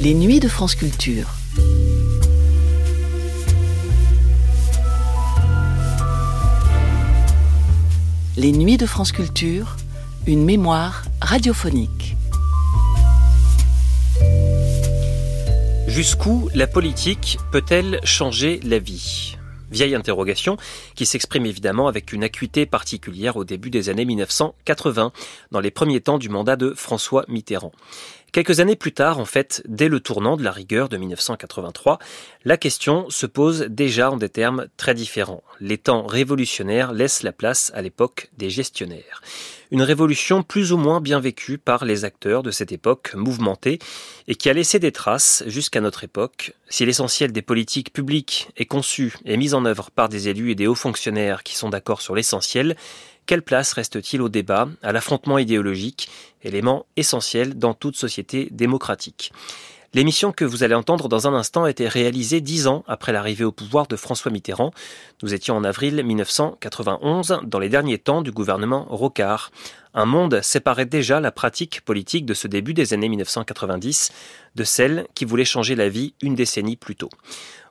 Les nuits de France Culture. Les nuits de France Culture, une mémoire radiophonique. Jusqu'où la politique peut-elle changer la vie? Vieille interrogation qui s'exprime évidemment avec une acuité particulière au début des années 1980, dans les premiers temps du mandat de François Mitterrand. Quelques années plus tard, en fait, dès le tournant de la rigueur de 1983, la question se pose déjà en des termes très différents. Les temps révolutionnaires laissent la place à l'époque des gestionnaires. Une révolution plus ou moins bien vécue par les acteurs de cette époque mouvementée et qui a laissé des traces jusqu'à notre époque. Si l'essentiel des politiques publiques est conçu et mis en œuvre par des élus et des hauts fonctionnaires qui sont d'accord sur l'essentiel, quelle place reste-t-il au débat, à l'affrontement idéologique, élément essentiel dans toute société démocratique L'émission que vous allez entendre dans un instant a été réalisée dix ans après l'arrivée au pouvoir de François Mitterrand. Nous étions en avril 1991, dans les derniers temps du gouvernement Rocard. Un monde séparait déjà la pratique politique de ce début des années 1990 de celle qui voulait changer la vie une décennie plus tôt.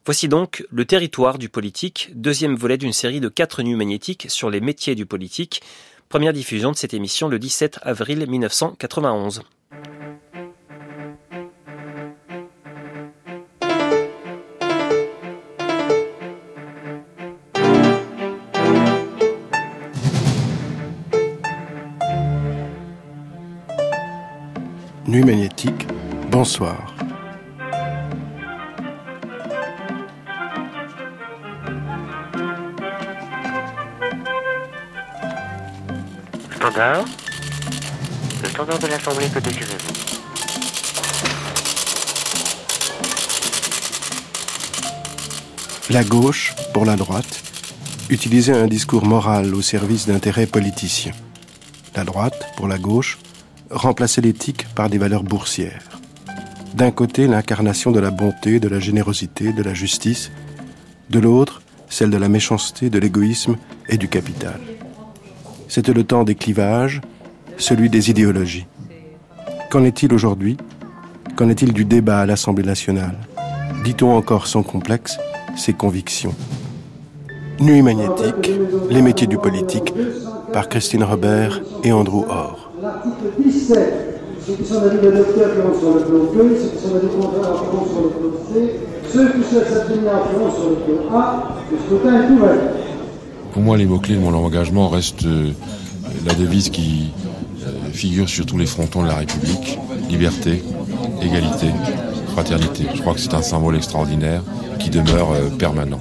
Voici donc Le territoire du politique, deuxième volet d'une série de quatre nuits magnétiques sur les métiers du politique. Première diffusion de cette émission le 17 avril 1991. Nuit magnétique, bonsoir. Le standard de l'Assemblée, que désirez-vous La gauche, pour la droite, utilisait un discours moral au service d'intérêts politiciens. La droite, pour la gauche, remplaçait l'éthique par des valeurs boursières. D'un côté, l'incarnation de la bonté, de la générosité, de la justice, de l'autre, celle de la méchanceté, de l'égoïsme et du capital. C'était le temps des clivages, celui des idéologies. Qu'en est-il aujourd'hui? Qu'en est-il du débat à l'Assemblée nationale? Dit-on encore sans complexe ses convictions Nuit magnétique, les métiers du politique, par Christine Robert et Andrew Orr. L'article 17, ceux qui sont d'avis de docteur qui vont sur le plan B, ceux qui sont d'avis contraire qui vont sur le plan C, ceux qui souhaitent s'abstenir qui vont sur le plan A, le scrutin est ouvert. Pour moi, les mots-clés de mon engagement restent euh, la devise qui euh, figure sur tous les frontons de la République, liberté, égalité, fraternité. Je crois que c'est un symbole extraordinaire qui demeure euh, permanent.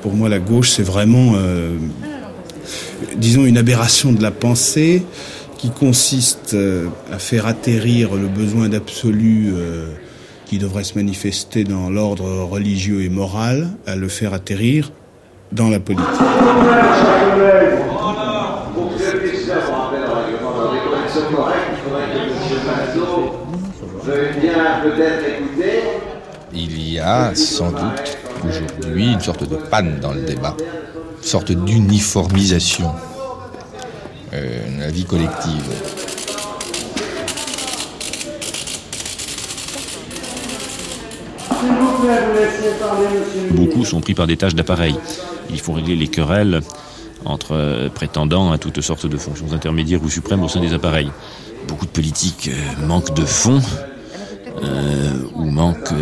Pour moi, la gauche, c'est vraiment, disons, une aberration de la pensée qui consiste à faire atterrir le besoin d'absolu qui devrait se manifester dans l'ordre religieux et moral, à le faire atterrir dans la politique. Il y a sans doute aujourd'hui une sorte de panne dans le débat, une sorte d'uniformisation euh, la vie collective. Beaucoup sont pris par des tâches d'appareil. Il faut régler les querelles entre euh, prétendants à toutes sortes de fonctions intermédiaires ou suprêmes au sein des appareils. Beaucoup de politiques euh, manquent de fonds euh, ou manquent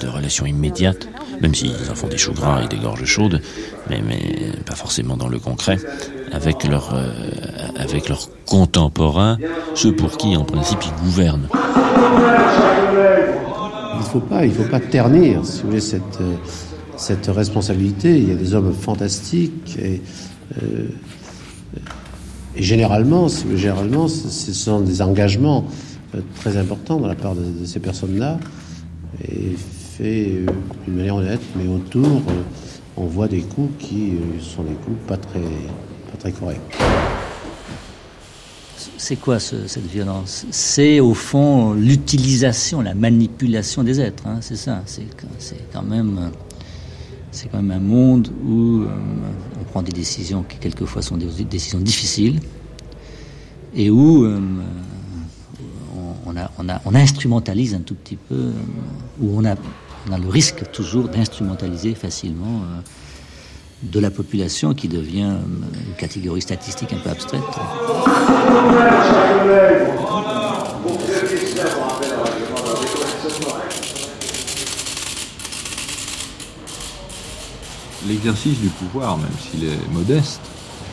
de relations immédiates, même s'ils en font des choux gras et des gorges chaudes, mais, pas forcément dans le concret, avec leurs contemporains, ceux pour qui en principe ils gouvernent. Il ne faut pas, faut pas ternir, si vous voulez, cette, euh, cette responsabilité. Il y a des hommes fantastiques et, euh, généralement, généralement, ce sont des engagements euh, très importants de la part de, ces personnes-là et fait d'une manière honnête, mais autour, on voit des coups qui sont des coups pas très, pas très corrects. C'est quoi ce- cette violence? C'est au fond l'utilisation, la manipulation des êtres. hein, c'est ça. C'est quand même, euh, c'est quand même un monde où euh, on prend des décisions qui quelquefois sont des décisions difficiles, et où on, a, on, a, on, instrumentalise un tout petit peu, où on a, on a le risque toujours d'instrumentaliser facilement de la population qui devient une catégorie statistique un peu abstraite. L'exercice du pouvoir, même s'il est modeste,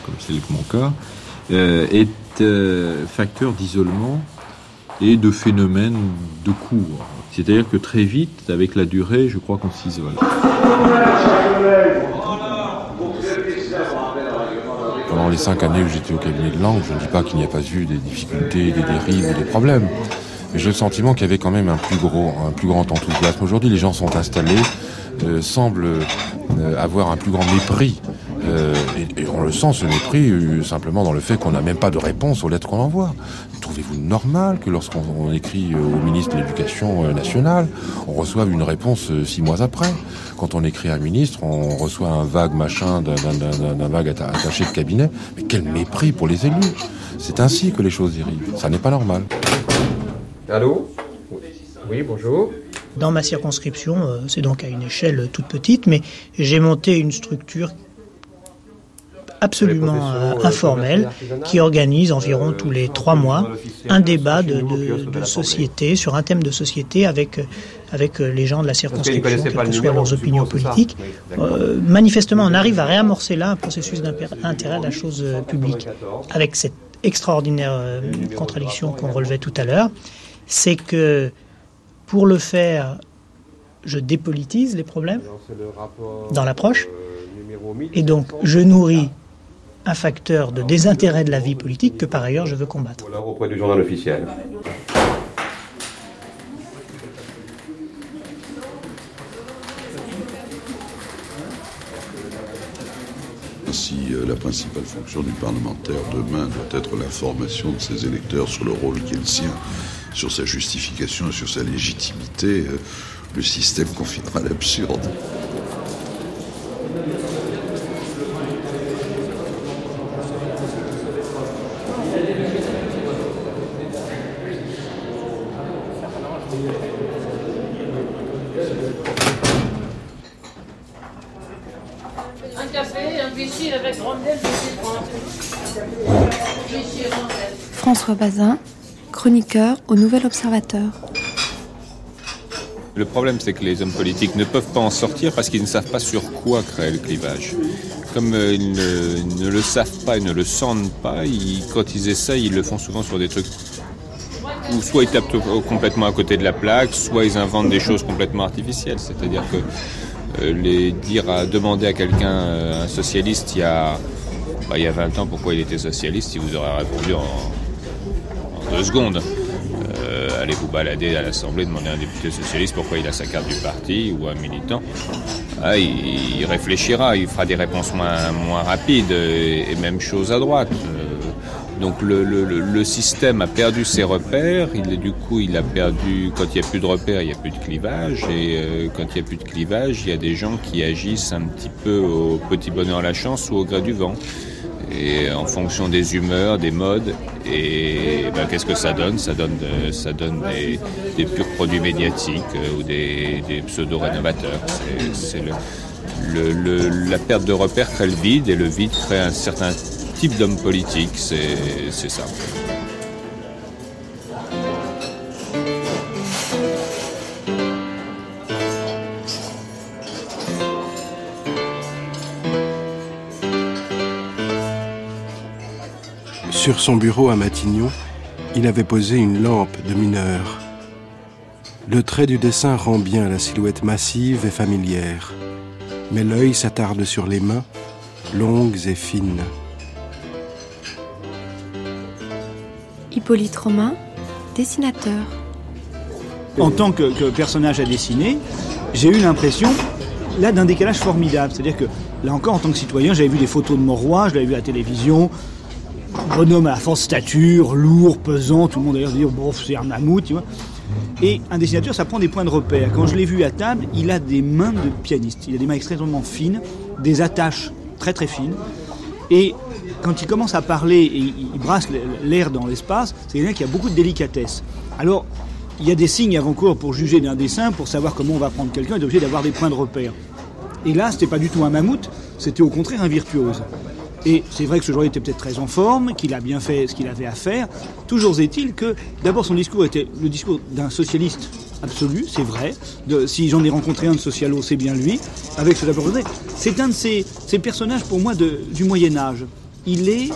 comme c'est mon cas, euh, est euh, facteur d'isolement et de phénomène de cours. C'est-à-dire que très vite, avec la durée, je crois qu'on s'isole. Pendant les cinq années où j'étais au cabinet de langue, je ne dis pas qu'il n'y a pas eu des difficultés, des dérives ou des problèmes. Mais j'ai le sentiment qu'il y avait quand même un plus grand enthousiasme. Aujourd'hui, les gens sont installés, euh, semblent euh, avoir un plus grand mépris. Euh, et, on le sent, ce mépris, euh, simplement dans le fait qu'on n'a même pas de réponse aux lettres qu'on envoie. Trouvez-vous normal que lorsqu'on écrit au ministre de l'Éducation nationale, on reçoive une réponse six mois après? Quand on écrit à un ministre, on reçoit un vague machin d'un vague attaché de cabinet. Mais quel mépris pour les élus C'est ainsi que les choses dérivent. Ça n'est pas normal. Allô? Oui, bonjour. Dans ma circonscription, euh, c'est donc à une échelle toute petite, mais j'ai monté une structure absolument euh, informelle qui organise environ tous les trois mois un débat de, société sur un thème de société avec avec les gens de la circonscription, quelles que soient leurs opinions politiques. Euh, manifestement, on arrive à réamorcer là un processus d'intérêt à la chose publique avec cette extraordinaire contradiction qu'on relevait tout à l'heure. C'est que pour le faire, je dépolitise les problèmes dans l'approche, et donc je nourris un facteur de désintérêt de la vie politique que par ailleurs je veux combattre. Voilà auprès du journal officiel. Si euh, la principale fonction du parlementaire demain doit être l'information de ses électeurs sur le rôle qui est le sien sur sa justification et sur sa légitimité, euh, le système confinera l'absurde. Un café, un Vichy avec rondelle, François Bazin, chroniqueur au Nouvel Observateur. Le problème, c'est que les hommes politiques ne peuvent pas en sortir parce qu'ils ne savent pas sur quoi créer le clivage. Comme euh, ils, ne, le savent pas, ils ne le sentent pas, quand ils essayent, ils le font souvent sur des trucs soit ils tapent complètement à côté de la plaque, soit ils inventent des choses complètement artificielles. C'est-à-dire que euh, les dire à demander à quelqu'un, euh, un socialiste, il y a, bah, il y a 20 ans, pourquoi il était socialiste, il vous aurait répondu en, deux secondes. Euh, allez vous balader à l'Assemblée, demander à un député socialiste pourquoi il a sa carte du parti ou un militant? Ah, il, réfléchira, il fera des réponses moins, moins rapides et même chose à droite. Euh, donc le, système a perdu ses repères, il, du coup il a perdu, quand il n'y a plus de repères, il n'y a plus de clivage, et euh, quand il n'y a plus de clivage, il y a des gens qui agissent un petit peu au petit bonheur à la chance ou au gré du vent et en fonction des humeurs, des modes. Et ben, qu'est-ce que ça donne? Ça donne, donne des, purs produits médiatiques euh, ou des, pseudo-rénovateurs. C'est la perte de repères crée le vide et le vide crée un certain type d'homme politique. C'est ça. Sur son bureau à Matignon, il avait posé une lampe de mineur. Le trait du dessin rend bien la silhouette massive et familière, mais l'œil s'attarde sur les mains, longues et fines. Hippolyte Romain, dessinateur. En tant que, personnage à dessiner, j'ai eu l'impression, là, d'un décalage formidable. C'est-à-dire que, là encore, en tant que citoyen, j'avais vu des photos de Morois, je l'avais vu à la télévision, bonhomme à la forte stature, lourd, pesant, tout le monde d'ailleurs dire bon c'est un mammouth, tu vois. Et un dessinateur, ça prend des points de repère. Quand je l'ai vu à table, il a des mains de pianiste. Il a des mains extrêmement fines, des attaches très très fines. Et quand il commence à parler et il brasse l'air dans l'espace, c'est quelqu'un qui a beaucoup de délicatesse. Alors, il y a des signes avant-cours pour juger d'un dessin, pour savoir comment on va prendre quelqu'un, il est obligé d'avoir des points de repère. Et là, c'était pas du tout un mammouth, c'était au contraire un virtuose. Et c'est vrai que ce jour était peut-être très en forme, qu'il a bien fait ce qu'il avait à faire. Toujours est-il que, d'abord, son discours était le discours d'un socialiste absolu, c'est vrai. si j'en ai rencontré un de socialo, c'est bien lui, avec ce C'est un de ces, personnages, pour moi, du Moyen-Âge. Il est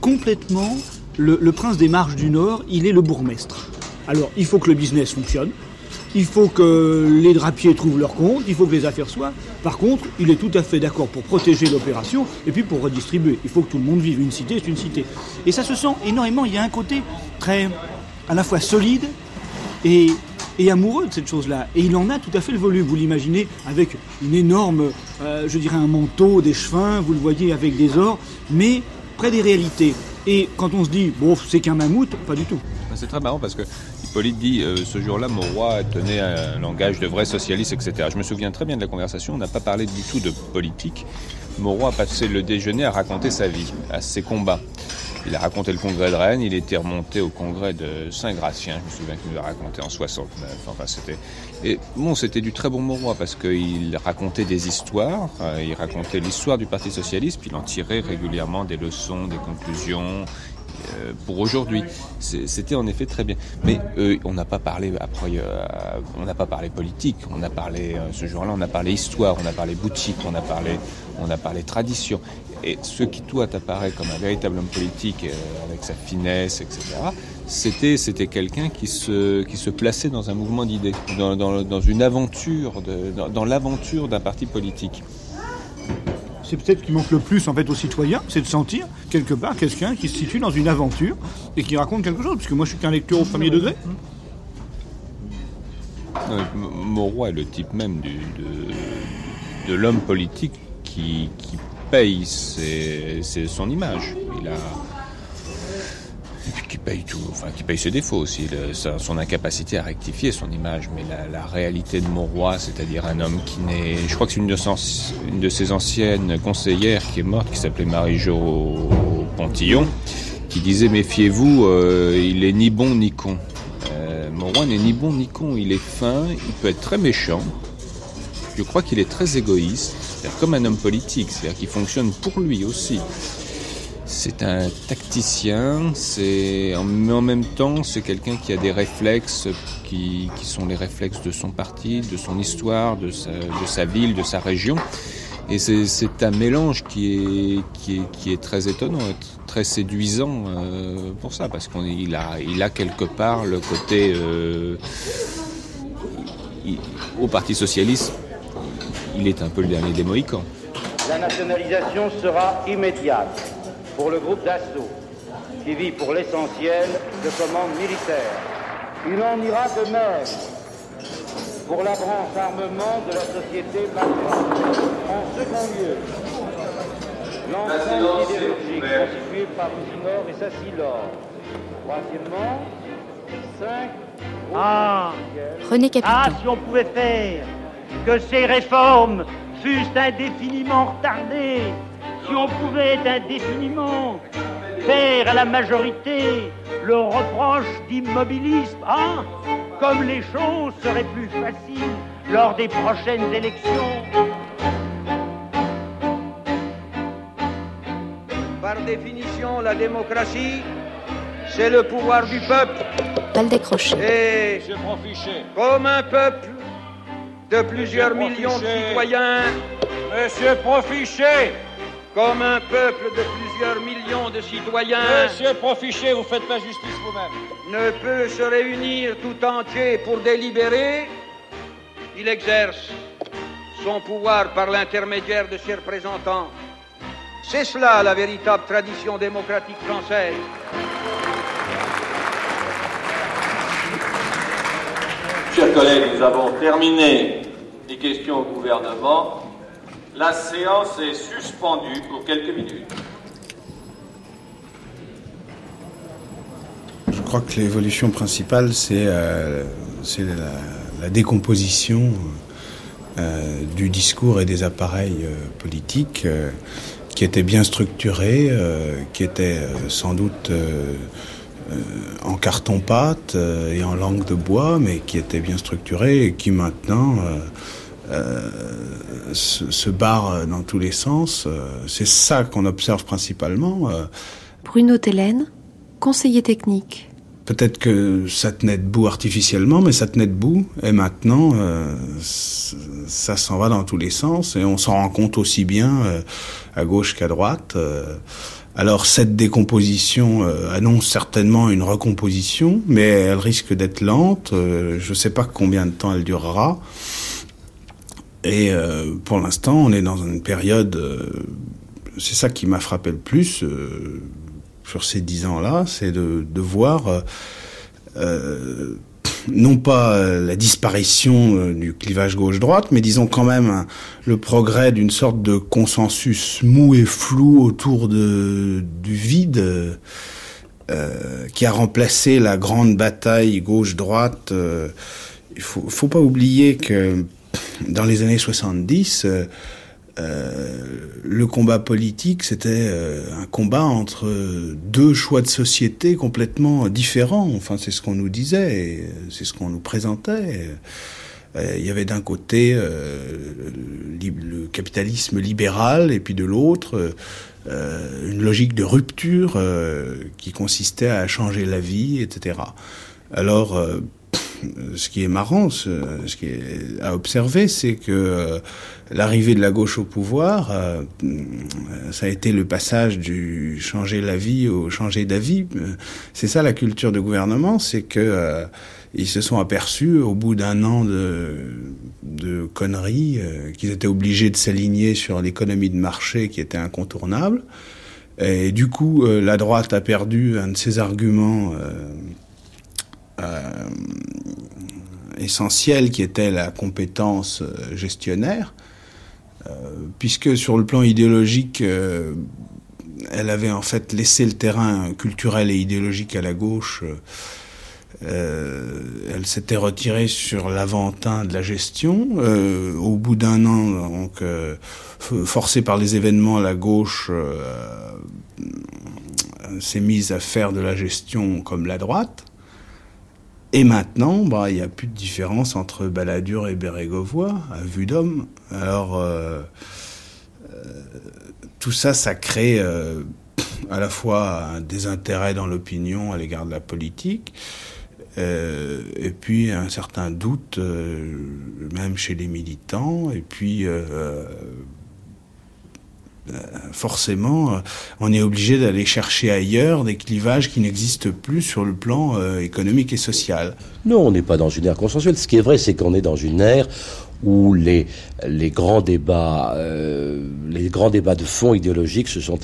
complètement le, prince des marches du Nord, il est le bourgmestre. Alors, il faut que le business fonctionne, il faut que les drapiers trouvent leur compte, il faut que les affaires soient. Par contre, il est tout à fait d'accord pour protéger l'opération et puis pour redistribuer. Il faut que tout le monde vive. Une cité, c'est une cité. Et ça se sent énormément. Il y a un côté très, à la fois solide et, amoureux de cette chose-là. Et il en a tout à fait le volume. Vous l'imaginez avec une énorme, euh, je dirais, un manteau, des chevins, vous le voyez avec des ors, mais près des réalités. Et quand on se dit, bon, c'est qu'un mammouth, pas du tout. C'est très marrant parce que Hippolyte dit euh, ce jour-là, roi tenait un langage de vrai socialiste, etc. Je me souviens très bien de la conversation. On n'a pas parlé du tout de politique. Mauroy a passé le déjeuner à raconter sa vie, à ses combats. Il a raconté le congrès de Rennes, il était remonté au congrès de Saint-Gratien, je me souviens qu'il nous a raconté en 69. Enfin, c'était. Et bon, c'était du très bon Mauroy parce qu'il racontait des histoires, euh, il racontait l'histoire du Parti Socialiste, puis il en tirait régulièrement des leçons, des conclusions. Euh, pour aujourd'hui. C'était en effet très bien. Mais euh, on n'a pas parlé après, on n'a pas parlé politique. On a parlé ce jour-là, on a parlé histoire, on a parlé boutique, on a parlé, on a parlé tradition. Et ce qui toi t'apparaît comme un véritable homme politique avec sa finesse, etc. C'était c'était quelqu'un qui se qui se plaçait dans un mouvement d'idées, dans, dans, dans, une aventure, de, dans, dans l'aventure d'un parti politique c'est peut-être ce qui manque le plus en fait aux citoyens, c'est de sentir quelque part quelqu'un qui se situe dans une aventure et qui raconte quelque chose, puisque moi je suis qu'un lecteur au premier degré. Mauroy est le type même du, de, l'homme politique qui, paye son image. Il a, qui paye tout, enfin qui paye ses défauts aussi, son incapacité à rectifier son image. Mais la, réalité de Monroy, c'est-à-dire un homme qui n'est, je crois que c'est une, de ses anciennes conseillères qui est morte, qui s'appelait Marie-Jo Pontillon, qui disait méfiez-vous, euh, il est ni bon ni con. Euh, n'est ni bon ni con, il est fin, il peut être très méchant. Je crois qu'il est très égoïste, comme un homme politique, c'est-à-dire qu'il fonctionne pour lui aussi. C'est un tacticien, c'est mais en même temps c'est quelqu'un qui a des réflexes qui, sont les réflexes de son parti, de son histoire, de sa, ville, de sa région. Et c'est un mélange qui est, très étonnant, très séduisant euh, pour ça, parce qu'il a, il a quelque part le côté... Euh, au Parti Socialiste, il est un peu le dernier des Mohicans. La nationalisation sera immédiate pour le groupe d'assaut, qui vit pour l'essentiel de commandes militaires. Il en ira de même pour la branche armement de la société majeure. En second lieu, l'ensemble idéologique constitué par Simor et Sassilor. Troisièmement, cinq ah, René Capiton. Ah, si on pouvait faire que ces réformes fussent indéfiniment retardées si on pouvait indéfiniment faire à la majorité le reproche d'immobilisme, hein comme les choses seraient plus faciles lors des prochaines élections. Par définition, la démocratie, c'est le pouvoir du peuple. Pas décroché. Et comme un peuple de plusieurs millions de citoyens. Monsieur Profichet comme un peuple de plusieurs millions de citoyens. Monsieur Profichet, vous faites pas justice vous-même. Ne peut se réunir tout entier pour délibérer. Il exerce son pouvoir par l'intermédiaire de ses représentants. C'est cela la véritable tradition démocratique française. Chers collègues, nous avons terminé les questions au gouvernement. La séance est suspendue pour quelques minutes. Je crois que l'évolution principale, c'est euh, la, décomposition euh, du discours et des appareils euh, politiques qui était bien structuré, qui était sans doute en carton-pâte et en langue de bois, mais qui était bien structuré et qui maintenant se, se, barre dans tous les sens. C'est ça qu'on observe principalement. Bruno Tellen, conseiller technique. Peut-être que ça tenait debout artificiellement, mais ça tenait debout. Et maintenant, euh, ça s'en va dans tous les sens. Et on s'en rend compte aussi bien euh, à gauche qu'à droite. Euh. Alors cette décomposition annonce certainement une recomposition, mais elle risque d'être lente. je ne sais pas combien de temps elle durera. Et pour l'instant, on est dans une période... c'est ça qui m'a frappé le plus sur ces dix ans-là, c'est de, de, voir euh, euh non pas euh, la disparition euh, du clivage gauche-droite, mais disons quand même le progrès d'une sorte de consensus mou et flou autour de, du vide euh, qui a remplacé la grande bataille gauche-droite. il faut, faut pas oublier que dans les années 70, euh, le combat politique, c'était euh, un combat entre deux choix de société complètement différents. Enfin, c'est ce qu'on nous disait, c'est ce qu'on nous présentait. Euh, il y avait d'un côté le capitalisme libéral et puis de l'autre une logique de rupture qui consistait à changer la vie, etc. Alors, ce qui est marrant, ce, qui est à observer, c'est que euh, l'arrivée de la gauche au pouvoir, euh, ça a été le passage du changer la vie au changer d'avis. C'est ça la culture de gouvernement, c'est que euh, ils se sont aperçus au bout d'un an de conneries qu'ils étaient obligés de s'aligner sur l'économie de marché qui était incontournable. Et du coup, la droite a perdu un de ses arguments euh, essentielle qui était la compétence euh, gestionnaire, euh, puisque sur le plan idéologique, elle avait en fait laissé le terrain culturel et idéologique à la gauche. elle s'était retirée sur l'aventin de la gestion. au bout d'un an, donc, forcée par les événements, la gauche s'est mise à faire de la gestion comme la droite. Et maintenant, bah, il n'y a plus de différence entre Balladur et Bérégovoy, à vue d'homme. Alors, euh, euh, tout ça, ça crée euh, à la fois un désintérêt dans l'opinion à l'égard de la politique, et puis un certain doute, même chez les militants, et puis forcément, euh, on est obligé d'aller chercher ailleurs des clivages qui n'existent plus sur le plan euh, économique et social. Non, on n'est pas dans une ère consensuelle. Ce qui est vrai, c'est qu'on est dans une ère où les, les grands débats, les grands débats de fond idéologiques se sont,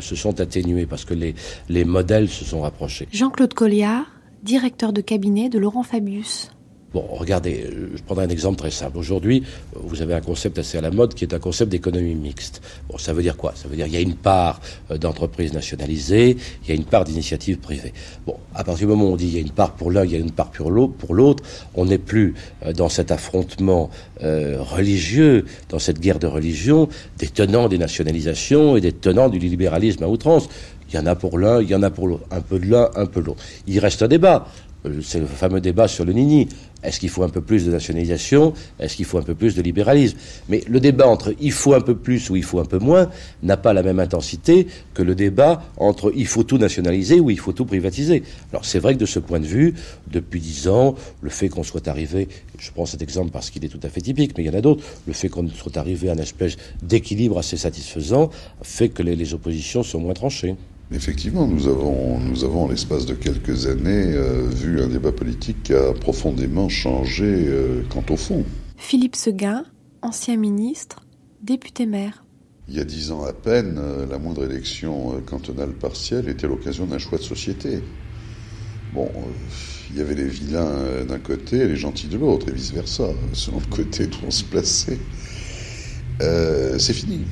se sont atténués parce que les, les modèles se sont rapprochés. Jean-Claude Colliard, directeur de cabinet de Laurent Fabius. Bon, regardez, je prendrai un exemple très simple. Aujourd'hui, vous avez un concept assez à la mode qui est un concept d'économie mixte. Bon, ça veut dire quoi? Ça veut dire qu'il y a une part euh, d'entreprises nationalisées, il y a une part d'initiatives privées. Bon, à partir du moment où on dit il y a une part pour l'un, il y a une part pour l'autre, on n'est plus euh, dans cet affrontement euh, religieux, dans cette guerre de religion, des tenants des nationalisations et des tenants du libéralisme à outrance. Il y en a pour l'un, il y en a pour l'autre. Un peu de l'un, un peu de l'autre. Il reste un débat. Euh, c'est le fameux débat sur le Nini. Est-ce qu'il faut un peu plus de nationalisation? Est-ce qu'il faut un peu plus de libéralisme? Mais le débat entre il faut un peu plus ou il faut un peu moins n'a pas la même intensité que le débat entre il faut tout nationaliser ou il faut tout privatiser. Alors c'est vrai que de ce point de vue, depuis dix ans, le fait qu'on soit arrivé, je prends cet exemple parce qu'il est tout à fait typique, mais il y en a d'autres, le fait qu'on soit arrivé à une espèce d'équilibre assez satisfaisant fait que les oppositions sont moins tranchées. Effectivement, nous avons, nous avons en l'espace de quelques années euh, vu un débat politique qui a profondément changé euh, quant au fond. Philippe Seguin, ancien ministre, député maire. Il y a dix ans à peine, euh, la moindre élection cantonale partielle était l'occasion d'un choix de société. Bon, il y avait les vilains d'un côté et les gentils de l'autre, et vice-versa, selon le côté où on se plaçait. C'est fini.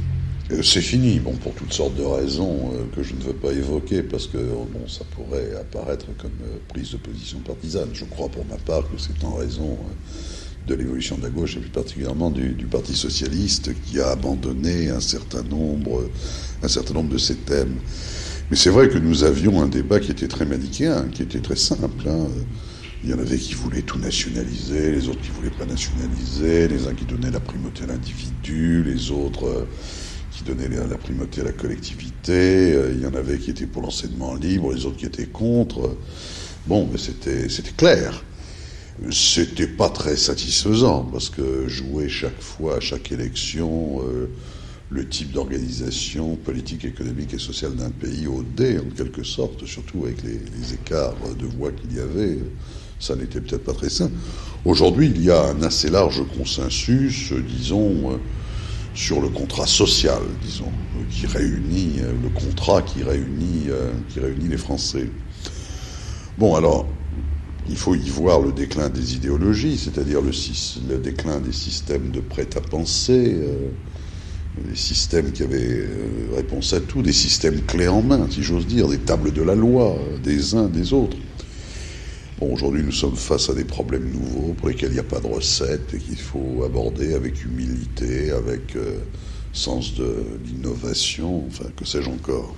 Euh, c'est fini, bon, pour toutes sortes de raisons euh, que je ne veux pas évoquer, parce que bon, ça pourrait apparaître comme euh, prise de position partisane. Je crois pour ma part que c'est en raison de l'évolution de la gauche, et plus particulièrement du, Parti socialiste, qui a abandonné un certain nombre, un certain nombre de ces thèmes. Mais c'est vrai que nous avions un débat qui était très manichéen, qui était très simple. Hein. Il y en avait qui voulaient tout nationaliser, les autres qui voulaient pas nationaliser, les uns qui donnaient la primauté à l'individu, les autres euh, qui donnaient la primauté à la collectivité. Euh, il y en avait qui étaient pour l'enseignement libre, les autres qui étaient contre. Bon, mais c'était clair. C'était pas très satisfaisant parce que jouer chaque fois, à chaque élection, euh, le type d'organisation politique, économique et sociale d'un pays au dé, en quelque sorte, surtout avec les, les écarts de voix qu'il y avait, ça n'était peut-être pas très sain. Aujourd'hui, il y a un assez large consensus, disons, euh, sur le contrat social, disons, qui réunit euh, le contrat qui réunit, qui réunit les Français. Bon, alors, il faut y voir le déclin des idéologies, c'est-à-dire le, déclin des systèmes de prêt-à-penser, euh, des systèmes qui avaient euh, réponse à tout, des systèmes clés en main, si j'ose dire, des tables de la loi, des uns, des autres. Aujourd'hui, nous sommes face à des problèmes nouveaux pour lesquels il n'y a pas de recette et qu'il faut aborder avec humilité, avec euh, sens de l'innovation, enfin, que sais-je encore.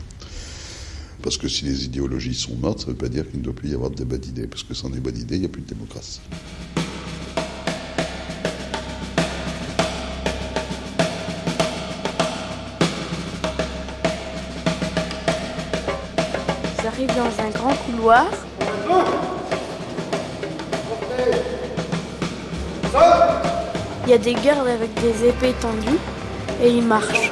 Parce que si les idéologies sont mortes, ça ne veut pas dire qu'il ne doit plus y avoir de débat d'idées, parce que sans débat d'idées, il n'y a plus de démocratie. J'arrive dans un grand couloir. Il y a des gardes avec des épées tendues et ils marchent.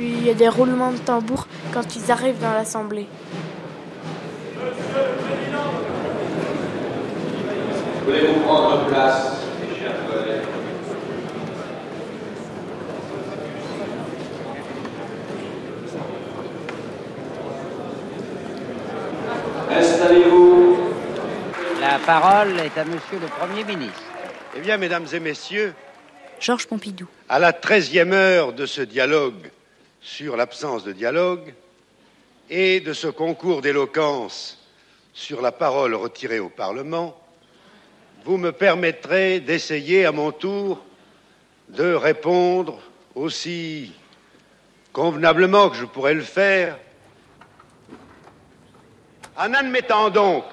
il y a des roulements de tambour quand ils arrivent dans l'Assemblée. Voulez-vous prendre place, mes chers collègues Installez-vous. La parole est à Monsieur le Premier ministre. Eh bien, mesdames et messieurs, Georges Pompidou. À la treizième heure de ce dialogue sur l'absence de dialogue et de ce concours d'éloquence sur la parole retirée au Parlement, vous me permettrez d'essayer à mon tour de répondre aussi convenablement que je pourrais le faire, en admettant donc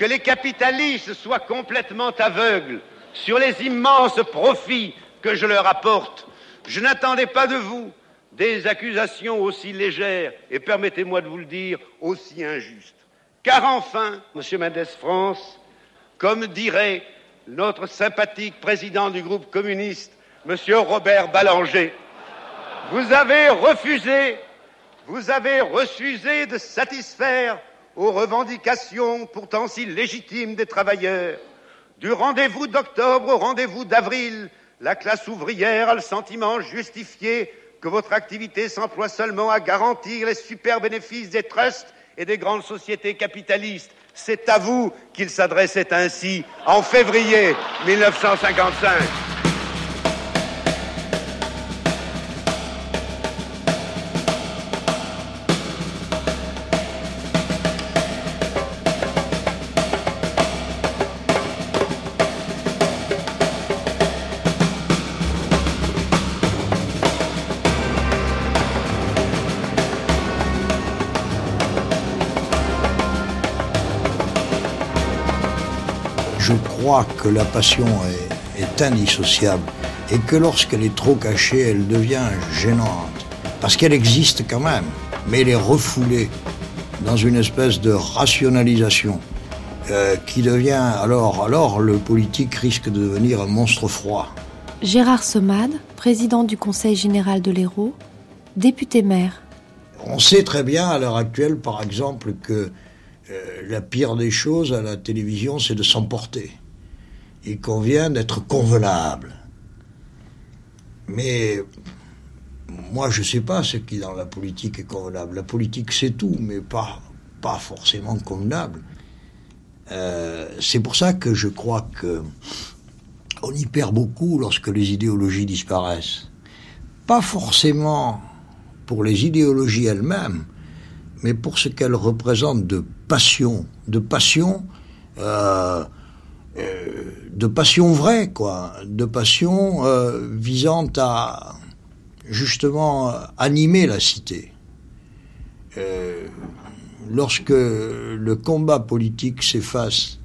que les capitalistes soient complètement aveugles sur les immenses profits que je leur apporte. Je n'attendais pas de vous des accusations aussi légères et, permettez-moi de vous le dire, aussi injustes. Car enfin, Monsieur Mendes France, comme dirait notre sympathique président du groupe communiste, Monsieur Robert Ballanger, vous avez refusé, vous avez refusé de satisfaire aux revendications pourtant si légitimes des travailleurs. Du rendez-vous d'octobre au rendez-vous d'avril, la classe ouvrière a le sentiment justifié que votre activité s'emploie seulement à garantir les super bénéfices des trusts et des grandes sociétés capitalistes. C'est à vous qu'il s'adressait ainsi en février 1955. Que la passion est, indissociable et que lorsqu'elle est trop cachée, elle devient gênante. Parce qu'elle existe quand même, mais elle est refoulée dans une espèce de rationalisation euh, qui devient alors, alors le politique risque de devenir un monstre froid. Gérard Somade, président du Conseil général de l'Hérault, député maire. On sait très bien à l'heure actuelle, par exemple, que euh, la pire des choses à la télévision, c'est de s'emporter il convient d'être convenable. Mais moi, je ne sais pas ce qui dans la politique est convenable. La politique, c'est tout, mais pas, pas forcément convenable. Euh, c'est pour ça que je crois que on y perd beaucoup lorsque les idéologies disparaissent. Pas forcément pour les idéologies elles-mêmes, mais pour ce qu'elles représentent de passion, de passion, euh, de passion vraie, quoi, de passion euh, visant à justement animer la cité. lorsque le combat politique s'efface,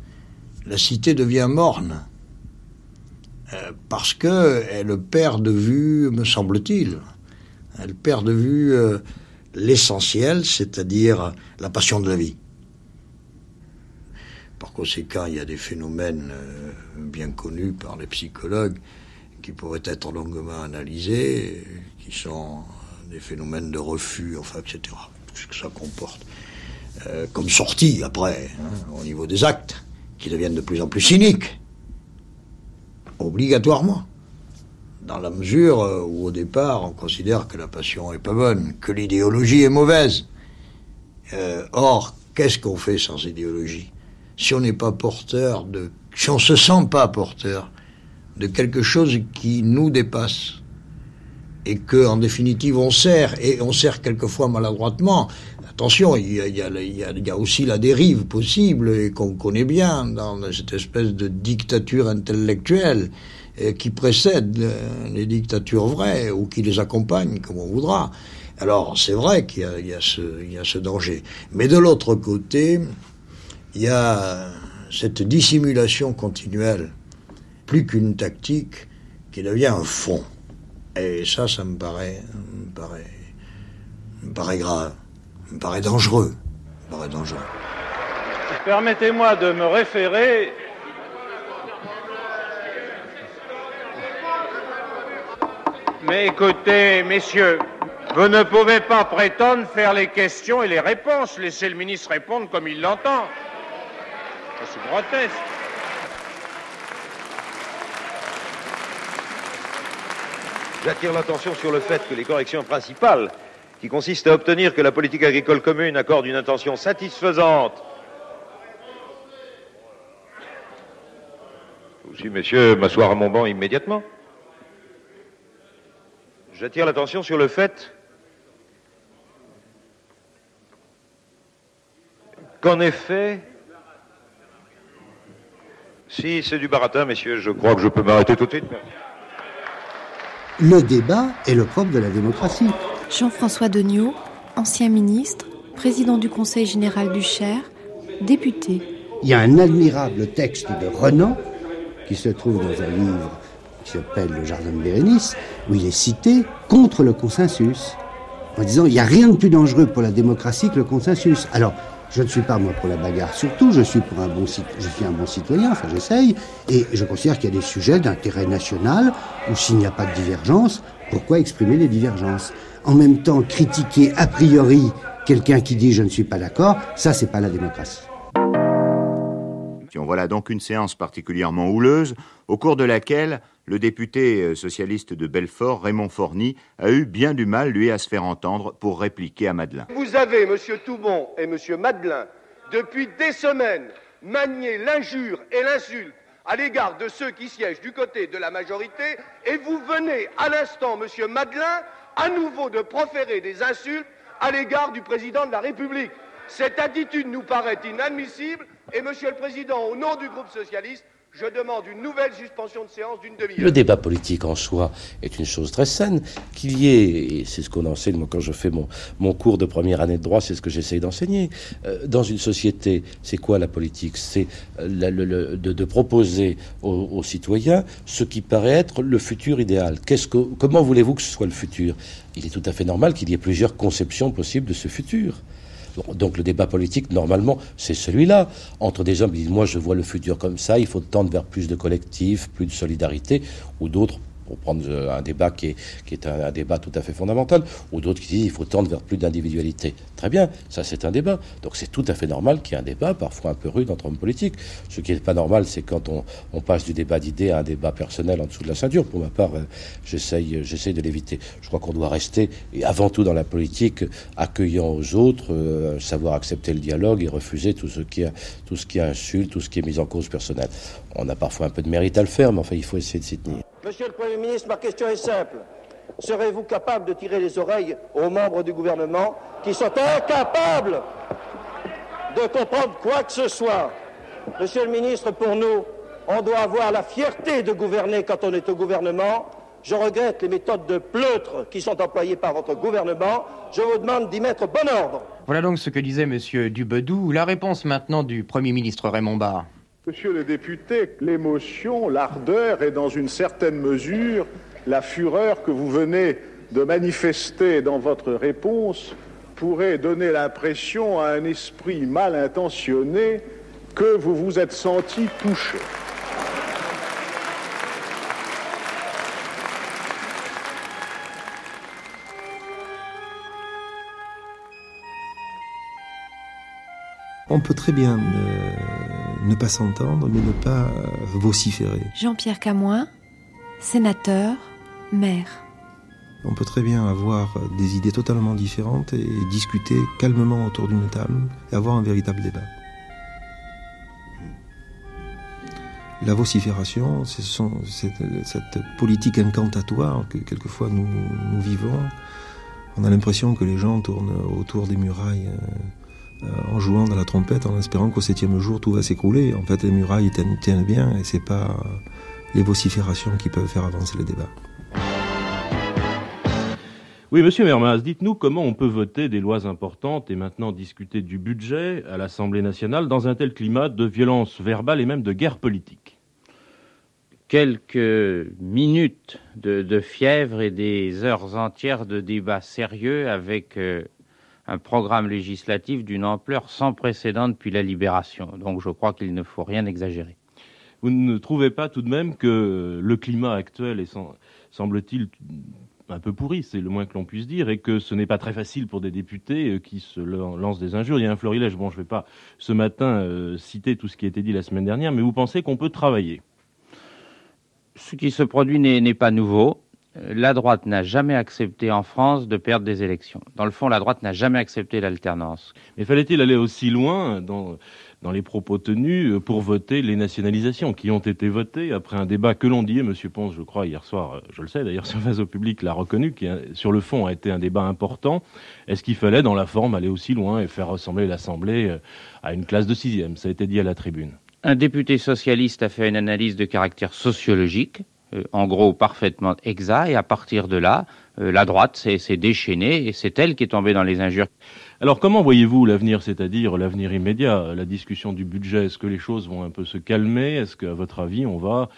la cité devient morne parce que elle perd de vue, me semble-t-il, elle perd de vue l'essentiel, c'est-à-dire la passion de la vie. Par conséquent, il y a des phénomènes euh, bien connus par les psychologues qui pourraient être longuement analysés, qui sont des phénomènes de refus, enfin, etc. Tout ce que ça comporte. Euh, comme sortie, après, hein, au niveau des actes, qui deviennent de plus en plus cyniques. Obligatoirement dans la mesure euh, où au départ on considère que la passion est pas bonne, que l'idéologie est mauvaise. Or, qu'est-ce qu'on fait sans idéologie? Si on n'est pas porteur de, si on se sent pas porteur de quelque chose qui nous dépasse et que, en définitive, on sert et on sert quelquefois maladroitement. Attention, il y a, il y a aussi la dérive possible et qu'on connaît bien dans cette espèce de dictature intellectuelle qui précèdent euh, les dictatures vraies ou qui les accompagnent, comme on voudra. Alors c'est vrai qu'il y, y, a ce danger. Mais de l'autre côté, il y a cette dissimulation continuelle, plus qu'une tactique, qui devient un fond. Et ça, ça me paraît, me paraît, me paraît grave, me paraît dangereux, me paraît dangereux. Permettez-moi de me référer Mais écoutez, messieurs, vous ne pouvez pas prétendre faire les questions et les réponses. Laissez le ministre répondre comme il l'entend. C'est grotesque. J'attire l'attention sur le fait que les corrections principales, qui consistent à obtenir que la politique agricole commune accorde une intention satisfaisante aussi, messieurs, m'asseoir à mon banc immédiatement. J'attire l'attention sur le fait qu'en effet, si c'est du baratin, messieurs, je crois que je peux m'arrêter tout de suite. Le débat est le propre de la démocratie. Jean-François Degnaud, ancien ministre, président du Conseil général du Cher, député. Il y a un admirable texte de Renan qui se trouve dans un livre qui s'appelle Le Jardin de Bérénice, où il est cité contre le consensus, en disant il n'y a rien de plus dangereux pour la démocratie que le consensus. Alors, je ne suis pas moi pour la bagarre, surtout je suis pour un bon citoyen, enfin j'essaye, et je considère qu'il y a des sujets d'intérêt national où s'il n'y a pas de divergence, pourquoi exprimer les divergences? En même temps, critiquer a priori quelqu'un qui dit je ne suis pas d'accord, ça c'est pas la démocratie. Voilà donc une séance particulièrement houleuse, au cours de laquelle le député euh, socialiste de Belfort, Raymond Forny, a eu bien du mal, lui, à se faire entendre pour répliquer à Madeleine. Vous avez, M. Toubon et M. Madeleine, depuis des semaines, manié l'injure et l'insulte à l'égard de ceux qui siègent du côté de la majorité, et vous venez à l'instant, M. Madeleine, à nouveau de proférer des insultes à l'égard du président de la République. Cette attitude nous paraît inadmissible, et Monsieur le Président, au nom du groupe socialiste, je demande une nouvelle suspension de séance d'une demi-heure. Le débat politique en soi est une chose très saine. Qu'il y ait, et c'est ce qu'on enseigne quand je fais mon, mon cours de première année de droit, c'est ce que j'essaye d'enseigner. Euh, dans une société, c'est quoi la politique? C'est euh, de, proposer aux, citoyens ce qui paraît être le futur idéal. Comment voulez-vous que ce soit le futur? Il est tout à fait normal qu'il y ait plusieurs conceptions possibles de ce futur. Donc le débat politique, normalement, c'est celui-là. Entre des hommes qui disent, moi je vois le futur comme ça, il faut tendre vers plus de collectifs, plus de solidarité, ou d'autres pour prendre un débat qui est, qui est un, débat tout à fait fondamental, ou d'autres qui disent qu'il faut tendre vers plus d'individualité. Très bien, ça c'est un débat. Donc c'est tout à fait normal qu'il y ait un débat, parfois un peu rude entre hommes politiques. Ce qui n'est pas normal, c'est quand on, on, passe du débat d'idées à un débat personnel en dessous de la ceinture. Pour ma part, euh, j'essaye, j'essaye de l'éviter. Je crois qu'on doit rester, et avant tout dans la politique, accueillant aux autres, euh, savoir accepter le dialogue et refuser tout ce qui, tout ce qui insulte, tout ce qui est mis en cause personnelle. On a parfois un peu de mérite à le faire, mais enfin, il faut essayer de s'y tenir. Monsieur le Premier ministre, ma question est simple. Serez-vous capable de tirer les oreilles aux membres du gouvernement qui sont incapables de comprendre quoi que ce soit? Monsieur le ministre, pour nous, on doit avoir la fierté de gouverner quand on est au gouvernement. Je regrette les méthodes de pleutre qui sont employées par votre gouvernement. Je vous demande d'y mettre bon ordre. Voilà donc ce que disait M. Dubedou. La réponse maintenant du Premier ministre Raymond Barre. Monsieur le député, l'émotion, l'ardeur et dans une certaine mesure la fureur que vous venez de manifester dans votre réponse pourrait donner l'impression à un esprit mal intentionné que vous vous êtes senti touché. On peut très bien ne, ne pas s'entendre, mais ne pas vociférer. Jean-Pierre Camoin, sénateur, maire. On peut très bien avoir des idées totalement différentes et discuter calmement autour d'une table et avoir un véritable débat. La vocifération, c'est cette politique incantatoire que quelquefois nous, nous vivons. On a l'impression que les gens tournent autour des murailles euh, en jouant dans la trompette, en espérant qu'au septième jour tout va s'écrouler. En fait, les murailles tiennent bien et c'est pas les vociférations qui peuvent faire avancer le débat. Oui, monsieur Mermas, dites-nous comment on peut voter des lois importantes et maintenant discuter du budget à l'Assemblée nationale dans un tel climat de violence verbale et même de guerre politique Quelques minutes de, fièvre et des heures entières de débats sérieux avec euh, un programme législatif d'une ampleur sans précédent depuis la libération. Donc je crois qu'il ne faut rien exagérer. Vous ne trouvez pas tout de même que le climat actuel est, semble-t-il, un peu pourri, c'est le moins que l'on puisse dire, et que ce n'est pas très facile pour des députés euh, qui se lancent des injures. Il y a un florilège. Bon, je ne vais pas ce matin euh, citer tout ce qui a été dit la semaine dernière, mais vous pensez qu'on peut travailler? Ce qui se produit n'est pas nouveau. Euh, la droite n'a jamais accepté en France de perdre des élections. Dans le fond, la droite n'a jamais accepté l'alternance. Mais fallait-il aller aussi loin dans dans les propos tenus euh, pour voter les nationalisations qui ont été votées après un débat que l'on dit, et M. Ponce, je crois, hier soir, euh, je le sais d'ailleurs, sur Vaso Public l'a reconnu, qui sur le fond a été un débat important. Est-ce qu'il fallait, dans la forme, aller aussi loin et faire ressembler l'Assemblée à une classe de sixième? Ça a été dit à la tribune. Un député socialiste a fait une analyse de caractère sociologique, en gros parfaitement exact, et à partir de là, la droite s'est déchaînée et c'est elle qui est tombée dans les injures. Alors comment voyez-vous l'avenir, c'est-à-dire l'avenir immédiat, la discussion du budget? Est-ce que les choses vont un peu se calmer? Est-ce qu'à votre avis, on va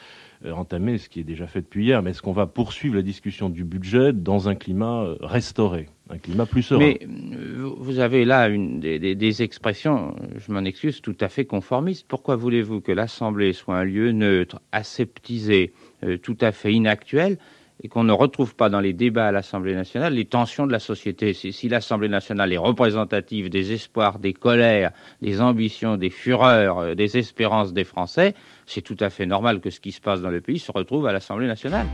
euh, entamer ce qui est déjà fait depuis hier, mais est-ce qu'on va poursuivre la discussion du budget dans un climat euh, restauré, un climat plus serein? Mais euh, vous avez là une, des, expressions, je m'en excuse, tout à fait conformistes. Pourquoi voulez-vous que l'Assemblée soit un lieu neutre, aseptisé, tout à fait inactuel et qu'on ne retrouve pas dans les débats à l'Assemblée nationale les tensions de la société. Si, l'Assemblée nationale est représentative des espoirs, des colères, des ambitions, des fureurs, euh, des espérances des Français, c'est tout à fait normal que ce qui se passe dans le pays se retrouve à l'Assemblée nationale.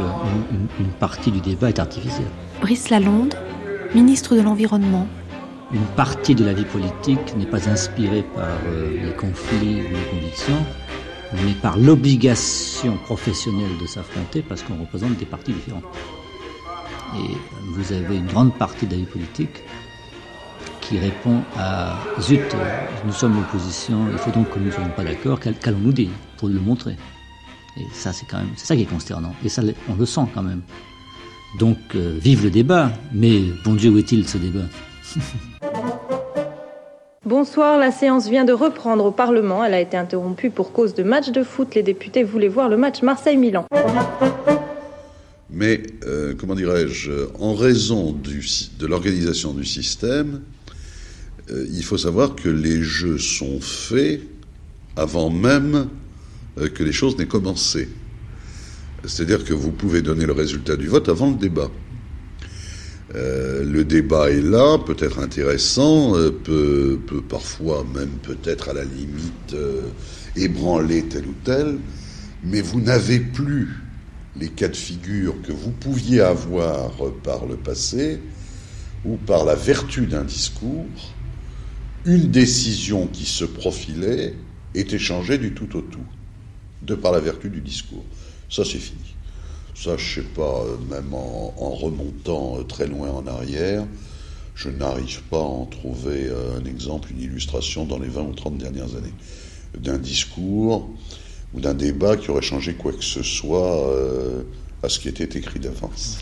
Qu'une une partie du débat est artificielle. Brice Lalonde, ministre de l'Environnement. Une partie de la vie politique n'est pas inspirée par euh, les conflits ou les convictions, mais par l'obligation professionnelle de s'affronter parce qu'on représente des partis différents. Et vous avez une grande partie de la vie politique qui répond à zut, nous sommes l'opposition, il faut donc que nous ne soyons pas d'accord, qu'allons-nous dire pour le montrer? Et ça, c'est quand même, c'est ça qui est consternant. Et ça, on le sent quand même. Donc, euh, vive le débat, mais bon Dieu, où est-il ce débat? Bonsoir, la séance vient de reprendre au Parlement. Elle a été interrompue pour cause de match de foot. Les députés voulaient voir le match Marseille-Milan. Mais, euh, comment dirais-je, en raison du, de l'organisation du système, euh, il faut savoir que les jeux sont faits avant même que les choses n'aient commencé. C'est-à-dire que vous pouvez donner le résultat du vote avant le débat. Euh, le débat est là, peut être intéressant, euh, peut, parfois même peut-être à la limite euh, ébranler tel ou tel, mais vous n'avez plus les cas de figure que vous pouviez avoir par le passé, ou par la vertu d'un discours, une décision qui se profilait était changée du tout au tout, de par la vertu du discours. Ça, c'est fini. Ça, je sais pas, même en, remontant très loin en arrière, je n'arrive pas à en trouver un exemple, une illustration dans les 20 ou 30 dernières années, d'un discours ou d'un débat qui aurait changé quoi que ce soit euh, à ce qui était écrit d'avance.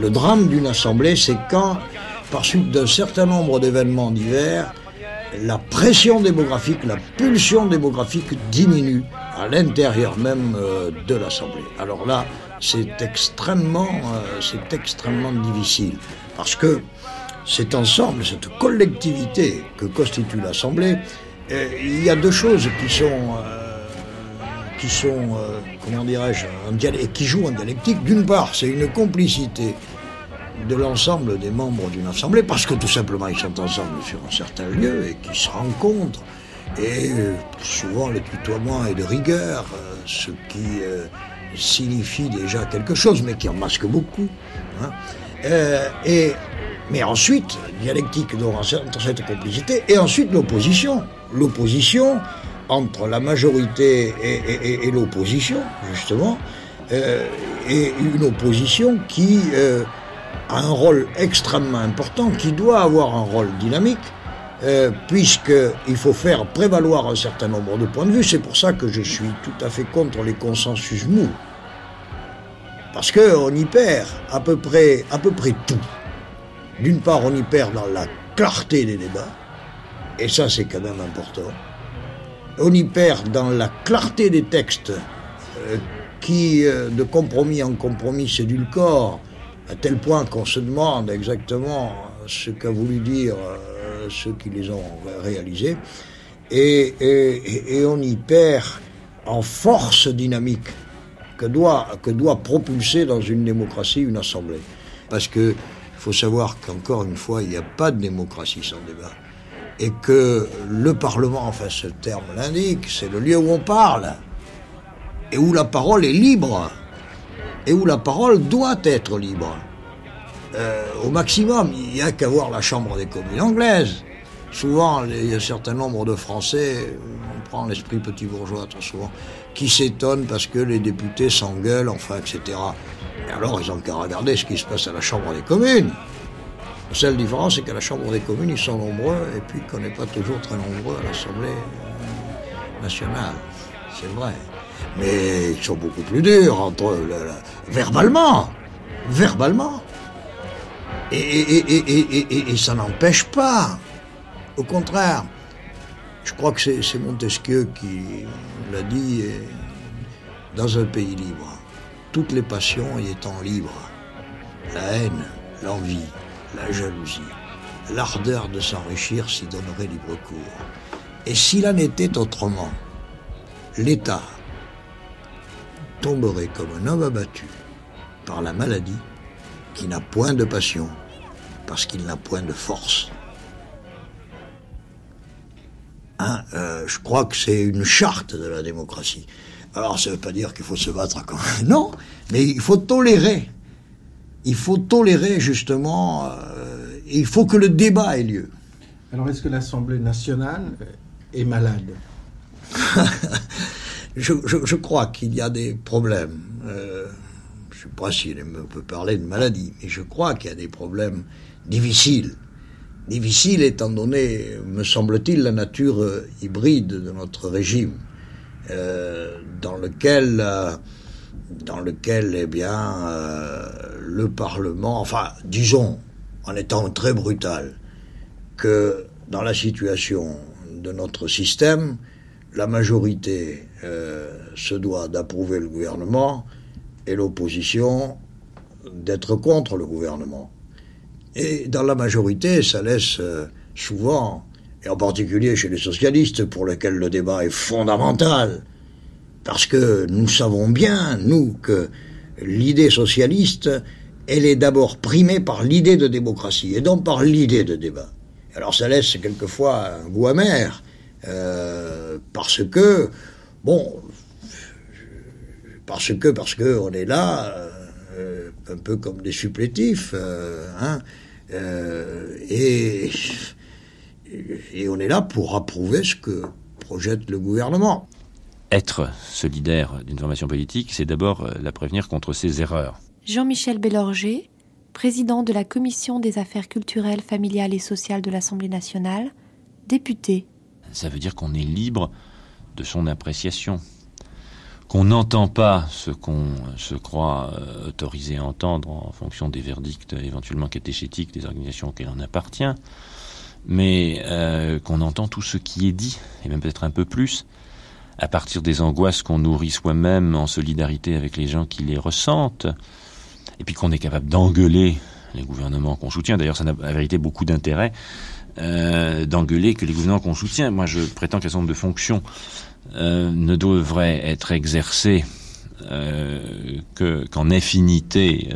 Le drame d'une assemblée, c'est quand, par suite d'un certain nombre d'événements divers, la pression démographique, la pulsion démographique diminue à l'intérieur même de l'Assemblée. Alors là, c'est extrêmement, euh, difficile parce que cet ensemble, cette collectivité que constitue l'Assemblée, euh, il y a deux choses qui sont, euh, qui sont, comment dirais-je, qui jouent en dialectique. D'une part, c'est une complicité de l'ensemble des membres d'une assemblée, parce que tout simplement ils sont ensemble sur un certain lieu et qu'ils se rencontrent. Et souvent le tutoiement est de rigueur, ce qui euh, signifie déjà quelque chose, mais qui en masque beaucoup. Hein. Euh, et, mais ensuite, dialectique entre cette complicité, et ensuite l'opposition. L'opposition entre la majorité et, l'opposition, justement, euh, et une opposition qui euh, a un rôle extrêmement important, qui doit avoir un rôle dynamique, euh, puisqu'il faut faire prévaloir un certain nombre de points de vue. C'est pour ça que je suis tout à fait contre les consensus mous. Parce qu'on y perd à peu près, à peu près tout. D'une part, on y perd dans la clarté des débats, et ça c'est quand même important. On y perd dans la clarté des textes, euh, qui, euh, de compromis en compromis, s'édulcorent à tel point qu'on se demande exactement ce qu'a voulu dire euh, ceux qui les ont réalisés, et, on y perd en force dynamique que doit, propulser dans une démocratie une assemblée. Parce que il faut savoir qu'encore une fois, il n'y a pas de démocratie sans débat. Et que le Parlement, enfin ce terme l'indique, c'est le lieu où on parle, et où la parole est libre et où la parole doit être libre. Euh, au maximum, il n'y a qu'à voir la Chambre des communes anglaise. Souvent, il y a un certain nombre de Français, on prend l'esprit petit bourgeois trop souvent, qui s'étonnent parce que les députés s'engueulent, enfin, etc. Et alors, ils ont qu'à regarder ce qui se passe à la Chambre des communes. La seule différence, c'est qu'à la Chambre des communes, ils sont nombreux, et puis qu'on n'est pas toujours très nombreux à l'Assemblée euh, nationale. C'est vrai. Mais ils sont beaucoup plus durs entre eux, verbalement. Verbalement. Et, ça n'empêche pas. Au contraire, je crois que c'est Montesquieu qui l'a dit, dans un pays libre, toutes les passions y étant libres, la haine, l'envie, la jalousie, l'ardeur de s'enrichir s'y donnerait libre cours. Et s'il en était autrement, l'État tomberait comme un homme abattu par la maladie qui n'a point de passion parce qu'il n'a point de force. Hein, euh, je crois que c'est une charte de la démocratie. Alors ça ne veut pas dire qu'il faut se battre quand même. Non, mais il faut tolérer. Il faut tolérer justement, euh, il faut que le débat ait lieu. Alors est-ce que l'Assemblée nationale est malade? Je, crois qu'il y a des problèmes. Euh, je ne sais pas si on peut parler de maladie, mais je crois qu'il y a des problèmes difficiles. Difficiles étant donné, me semble-t-il, la nature euh, hybride de notre régime, dans lequel, dans lequel, eh bien, le Parlement, enfin, disons, en étant très brutal, que dans la situation de notre système, la majorité euh, se doit d'approuver le gouvernement et l'opposition d'être contre le gouvernement. Et dans la majorité, ça laisse euh, souvent, et en particulier chez les socialistes, pour lesquels le débat est fondamental, parce que nous savons bien, nous, que l'idée socialiste, elle est d'abord primée par l'idée de démocratie, et donc par l'idée de débat. Alors ça laisse quelquefois un goût amer, euh, parce que, bon, parce que, parce que on est là, euh, un peu comme des supplétifs, euh, hein, et, et on est là pour approuver ce que projette le gouvernement. Être solidaire d'une formation politique, c'est d'abord la prévenir contre ses erreurs. Jean-Michel Bélorger, président de la Commission des affaires culturelles, familiales et sociales de l'Assemblée nationale, député ça veut dire qu'on est libre de son appréciation, qu'on n'entend pas ce qu'on se croit euh, autorisé à entendre en fonction des verdicts éventuellement catéchétiques des organisations auxquelles on appartient, mais euh, qu'on entend tout ce qui est dit, et même peut-être un peu plus, à partir des angoisses qu'on nourrit soi-même en solidarité avec les gens qui les ressentent, et puis qu'on est capable d'engueuler les gouvernements qu'on soutient. D'ailleurs, ça n'a la vérité beaucoup d'intérêt euh, d'engueuler que les gouvernements qu'on soutient. Moi, je prétends qu'un certain nombre de fonctions euh, ne devraient être exercées euh, que qu'en infinité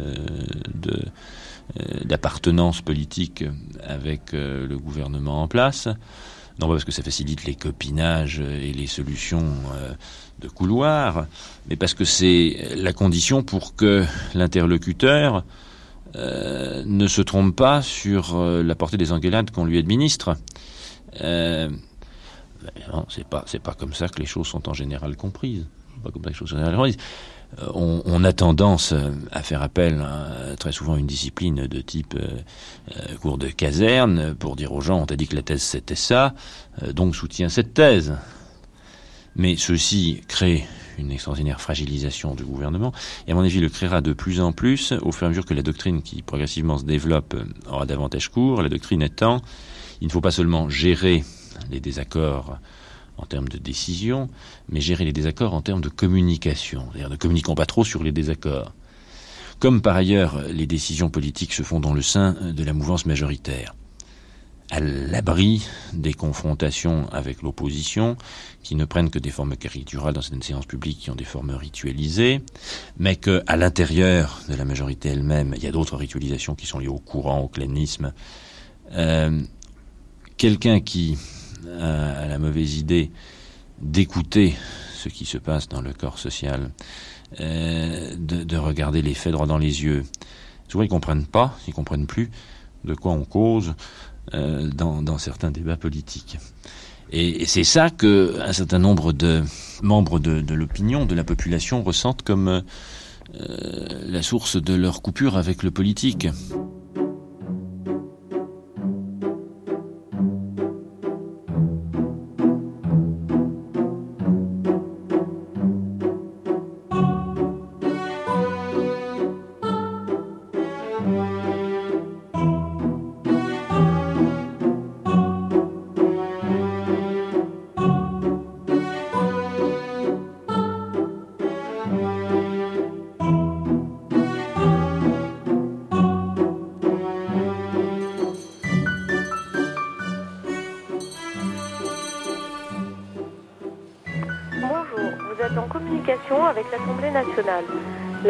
de d'appartenance politique avec le gouvernement en place. Non pas parce que ça facilite les copinages et les solutions de couloir, mais parce que c'est la condition pour que l'interlocuteur euh, ne se trompe pas sur euh, la portée des engueulades qu'on lui administre. Euh, c'est pas pas comme ça que les choses sont en général comprises. Pas comme ça que les choses sont en général comprises. On, on, a tendance à faire appel à, très souvent à une discipline de type cours de caserne pour dire aux gens on t'a dit que la thèse c'était ça, donc soutiens cette thèse. Mais ceci crée une extraordinaire fragilisation du gouvernement, et à mon avis le créera de plus en plus au fur et à mesure que la doctrine qui progressivement se développe euh, aura davantage cours, la doctrine étant, il ne faut pas seulement gérer les désaccords en termes de décision, mais gérer les désaccords en termes de communication. C'est-à-dire ne communiquons pas trop sur les désaccords. Comme par ailleurs les décisions politiques se font dans le sein de la mouvance majoritaire à l'abri des confrontations avec l'opposition, qui ne prennent que des formes caricaturales dans certaines séances publiques qui ont des formes ritualisées, mais qu'à l'intérieur de la majorité elle-même, il y a d'autres ritualisations qui sont liées au courant, au clanisme. Euh, quelqu'un qui a la mauvaise idée d'écouter ce qui se passe dans le corps social, euh, de, de, regarder les faits droit dans les yeux, souvent ils comprennent pas, ils comprennent plus de quoi on cause dans, certains débats politiques. Et, c'est ça que un certain nombre de membres de, l'opinion, de la population ressentent comme la source de leur coupure avec le politique.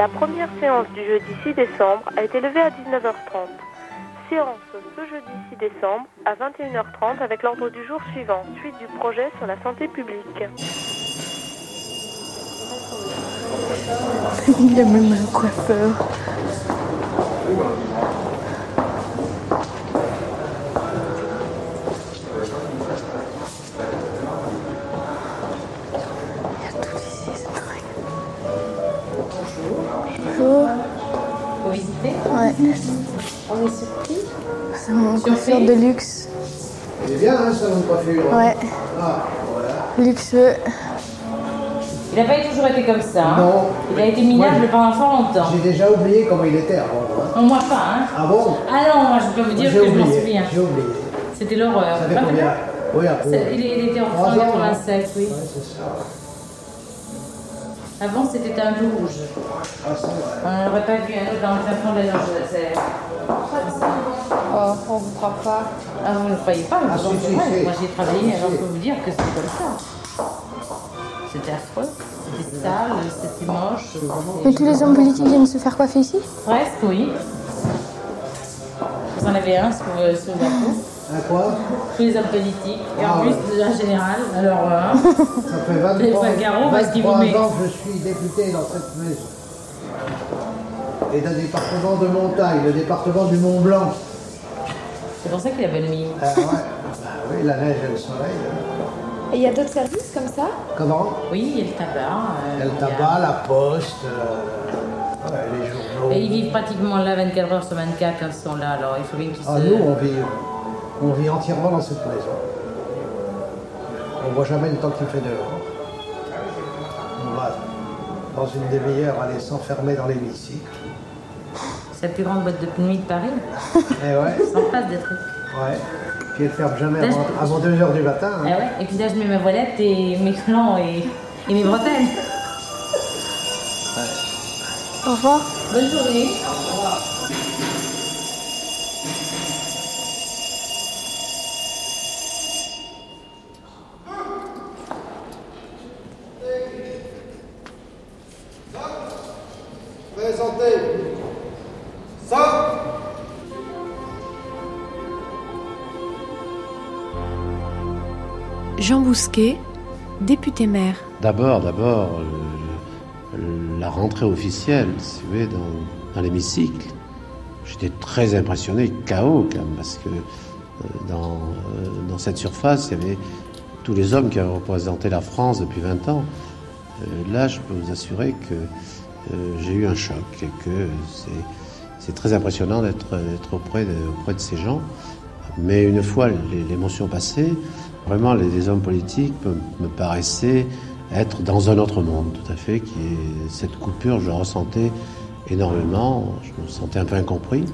La première séance du jeudi 6 décembre a été levée à 19h30. Séance ce jeudi 6 décembre à 21h30 avec l'ordre du jour suivant, suite du projet sur la santé publique. Il a même un coiffeur. De luxe. C'est bien, hein, ça, mon coiffure Ouais. Ah, voilà. Luxueux. Il n'a pas toujours été comme ça. Hein. Non. Il a été minable pendant fort longtemps. J'ai déjà oublié comment il était avant. Hein. moi pas, hein. Ah bon? Ah non, moi je peux vous dire que je m'en souviens. J'ai oublié. C'était l'horreur. Ça fait combien Oui, après. Il, il était en 1987, oui. Ouais, c'est ça. Avant, c'était un loup rouge. Ah, on n'aurait pas vu un autre dans le fin fond de la Oh, on ne vous croit pas. Ah, vous ne croyez pas ah, Moi, j'ai travaillé, alors je peux vous dire que c'était comme ça. C'était affreux, c'était sale, c'était moche. Et tous les hommes politiques viennent se faire coiffer ici? Presque, oui. Vous en avez un sur, sur la peau. À quoi? Tous les hommes politiques. Et en ah, plus, en général, alors. Euh, ça fait 23, 23 ans que je suis député dans cette maison. Et d'un département de montagne, le département du Mont Blanc. C'est pour ça qu'il a bonne mine. Ah, ouais. bah, oui, la neige et le soleil. Et il y a d'autres services comme ça? Comment? Oui, il y a le tabac. Euh, il y a le tabac, la poste, euh, les journaux. Et ils vivent pratiquement là 24 heures sur 24 quand ils sont là, alors il faut bien qu'ils ah, se... nous, on vit on vit entièrement dans cette maison. On ne voit jamais le temps qu'il fait dehors. On va, dans une demi-heure, aller s'enfermer dans l'hémicycle. C'est la plus grande boîte de nuit de Paris. Et eh ouais. Sans passe des trucs. Ouais. Puis elle ferme jamais avant, 2h du matin. Hein. Et, eh ouais. et puis là, je mets ma voilette et mes clans et, et mes bretelles. Au revoir. Bonne journée. Jean Bousquet, député maire. D'abord, d'abord, la rentrée officielle, si vous voulez, dans, l'hémicycle. J'étais très impressionné, chaos quand même, parce que euh, dans, euh, dans, cette surface, il y avait tous les hommes qui avaient représenté la France depuis 20 ans. Euh, là, je peux vous assurer que j'ai eu un choc et que c'est très impressionnant d'être auprès auprès de ces gens. Mais une fois l'émotion passée, Vraiment, les, hommes politiques me, paraissaient être dans un autre monde, tout à fait, cette coupure, je ressentais énormément, je me sentais un peu incompris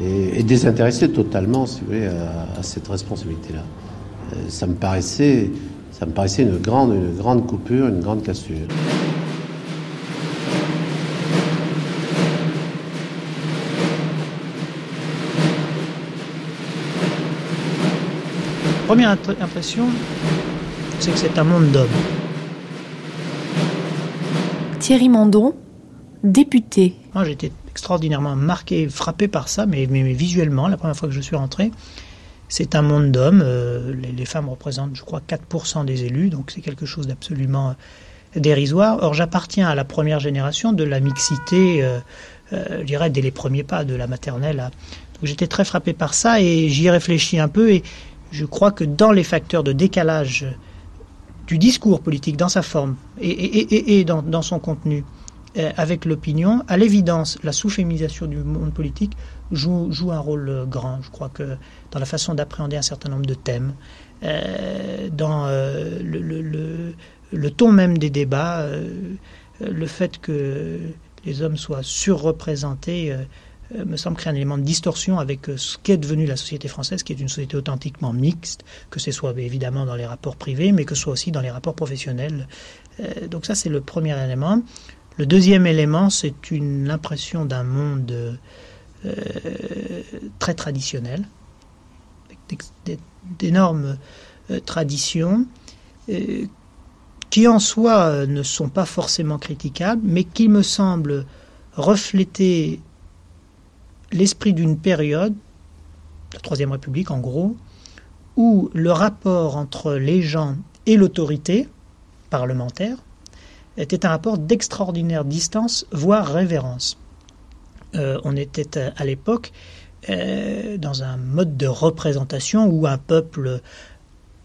et, désintéressé totalement, si vous voulez, à, cette responsabilité-là. Euh, ça me paraissait, ça me paraissait une grande, une grande coupure, une grande cassure. Première impression, c'est que c'est un monde d'hommes. Thierry Mandon, député. Moi, j'étais extraordinairement marqué, frappé par ça, mais, visuellement, la première fois que je suis rentré, c'est un monde d'hommes. Euh, les, femmes représentent, je crois, 4% des élus, donc c'est quelque chose d'absolument dérisoire. Or, j'appartiens à la première génération de la mixité. Euh, je dirais, dès les premiers pas de la maternelle. j'étais très frappé par ça et j'y ai réfléchi un peu et je crois que dans les facteurs de décalage du discours politique dans sa forme et, dans, son contenu euh, avec l'opinion, à l'évidence, la sous-féminisation du monde politique joue, un rôle grand. Je crois que dans la façon d'appréhender un certain nombre de thèmes, euh, dans euh, le, ton même des débats, le fait que les hommes soient surreprésentés euh, me semble créer un élément de distorsion avec euh, ce qu'est devenue la société française, qui est une société authentiquement mixte, que ce soit évidemment dans les rapports privés, mais que ce soit aussi dans les rapports professionnels. Euh, donc ça, c'est le premier élément. Le deuxième élément, c'est une impression d'un monde très traditionnel, d'énormes traditions, qui en soi ne sont pas forcément critiquables, mais qui me semblent refléter l'esprit d'une période, la Troisième République en gros, où le rapport entre les gens et l'autorité parlementaire était un rapport d'extraordinaire distance, voire révérence. Euh, on était à l'époque euh, dans un mode de représentation où un peuple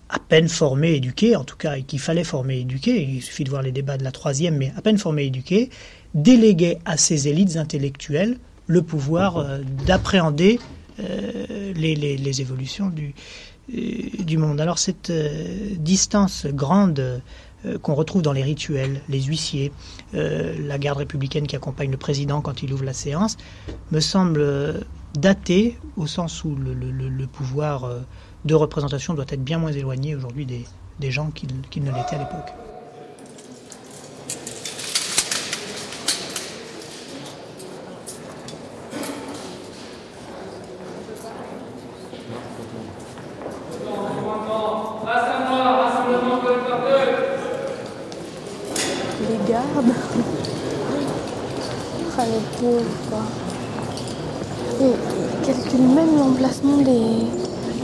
à peine formé, éduqué, en tout cas, et qu'il fallait former, éduquer, il suffit de voir les débats de la troisième, mais à peine formé, éduqué, déléguait à ses élites intellectuelles le pouvoir euh, d'appréhender euh, les, évolutions du, euh, du monde. Alors cette distance grande qu'on retrouve dans les rituels, les huissiers, la garde républicaine qui accompagne le président quand il ouvre la séance, me semble datée au sens où le, pouvoir de représentation doit être bien moins éloigné aujourd'hui des, gens qu'il ne l'était à l'époque.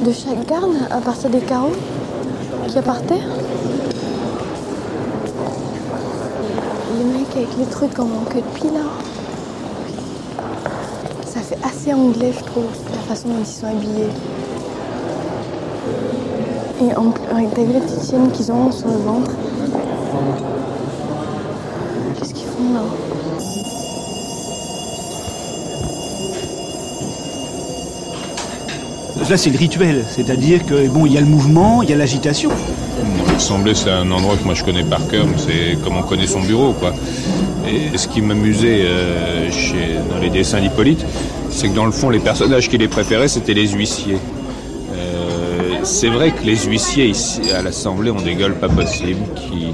de chaque garde à partir des carreaux qui y a par terre. Les mecs avec les trucs en queue de pile là. Ça fait assez anglais je trouve, la façon dont ils sont habillés. Et avec des les petites chaînes qu'ils ont sur le ventre? Là, c'est le rituel. C'est-à-dire que, bon, il y a le mouvement, il y a l'agitation. L'Assemblée, c'est un endroit que moi je connais par cœur, c'est comme on connaît son bureau, quoi. Et ce qui m'amusait euh, dans les dessins d'Hippolyte, c'est que dans le fond, les personnages qu'il les préférait, c'était les huissiers. Euh, c'est vrai que les huissiers ici à l'Assemblée ont des gueules pas possibles, qui,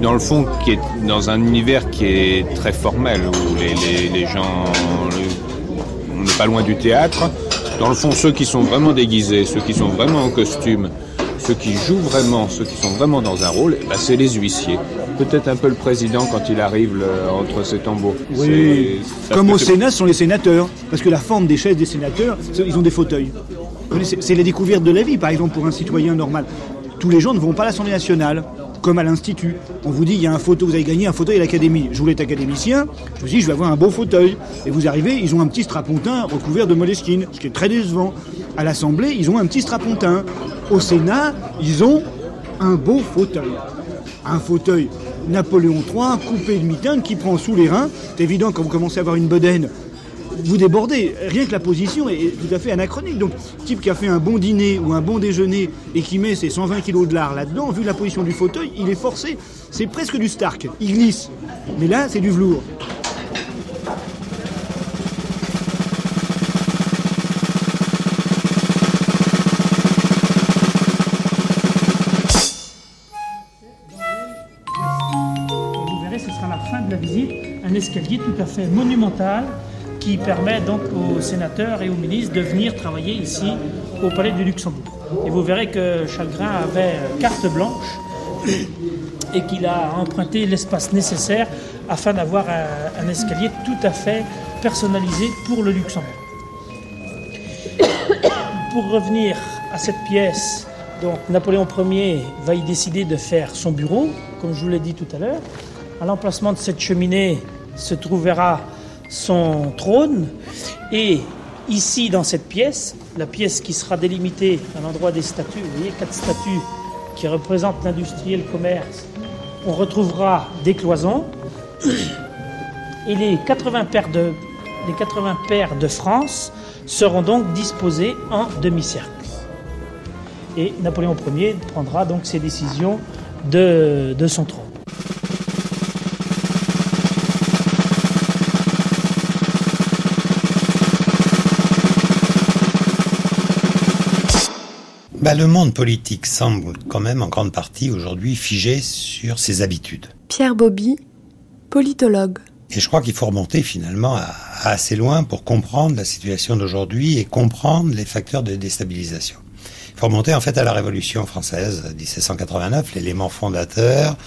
dans le fond, qui est dans un univers qui est très formel, où les, les gens, on n'est pas loin du théâtre, dans le fond, ceux qui sont vraiment déguisés, ceux qui sont vraiment en costume, ceux qui jouent vraiment, ceux qui sont vraiment dans un rôle, eh ben, c'est les huissiers. Peut-être un peu le président quand il arrive entre ses tambours. Oui, comme au Sénat, ce sont les sénateurs. Parce que la forme des chaises des sénateurs, ils ont des fauteuils. C'est la découverte de la vie, par exemple, pour un citoyen normal. Tous les gens ne vont pas à l'Assemblée nationale comme à l'Institut. On vous dit, il y a un fauteuil, vous avez gagné un fauteuil à l'Académie. Je voulais être académicien, je suis dit, je vais avoir un beau fauteuil. Et vous arrivez, ils ont un petit strapontin recouvert de moleskine, ce qui est très décevant. À l'Assemblée, ils ont un petit strapontin. Au Sénat, ils ont un beau fauteuil. Un fauteuil Napoléon III, coupé de mitaine, qui prend sous les reins. C'est évident, quand vous commencez à avoir une bedaine, vous débordez. Rien que la position est tout à fait anachronique. Donc, type qui a fait un bon dîner ou un bon déjeuner et qui met ses 120 kilos de lard là-dedans, vu la position du fauteuil, il est forcé. C'est presque du Stark. Il glisse. Mais là, c'est du velours. Vous verrez, ce sera la fin de la visite, un escalier tout à fait monumental qui permet donc aux sénateurs et aux ministres de venir travailler ici au Palais du Luxembourg. Et vous verrez que Chalgrin avait carte blanche et qu'il a emprunté l'espace nécessaire afin d'avoir un, escalier tout à fait personnalisé pour le Luxembourg. pour revenir à cette pièce, donc Napoléon Ier va y décider de faire son bureau, comme je vous l'ai dit tout à l'heure. À l'emplacement de cette cheminée se trouvera son trône. Et ici, dans cette pièce, la pièce qui sera délimitée à l'endroit des statues, vous voyez, quatre statues qui représentent l'industrie et le commerce, on retrouvera des cloisons. Et les 80 paires de, les 80 paires de France seront donc disposées en demi-cercle. Et Napoléon Ier prendra donc ses décisions de, de son trône. Bah, le monde politique semble quand même en grande partie aujourd'hui figé sur ses habitudes. Pierre Bobby, politologue. Et je crois qu'il faut remonter finalement à, à assez loin pour comprendre la situation d'aujourd'hui et comprendre les facteurs de déstabilisation. Il faut remonter en fait à la Révolution française 1789, l'élément fondateur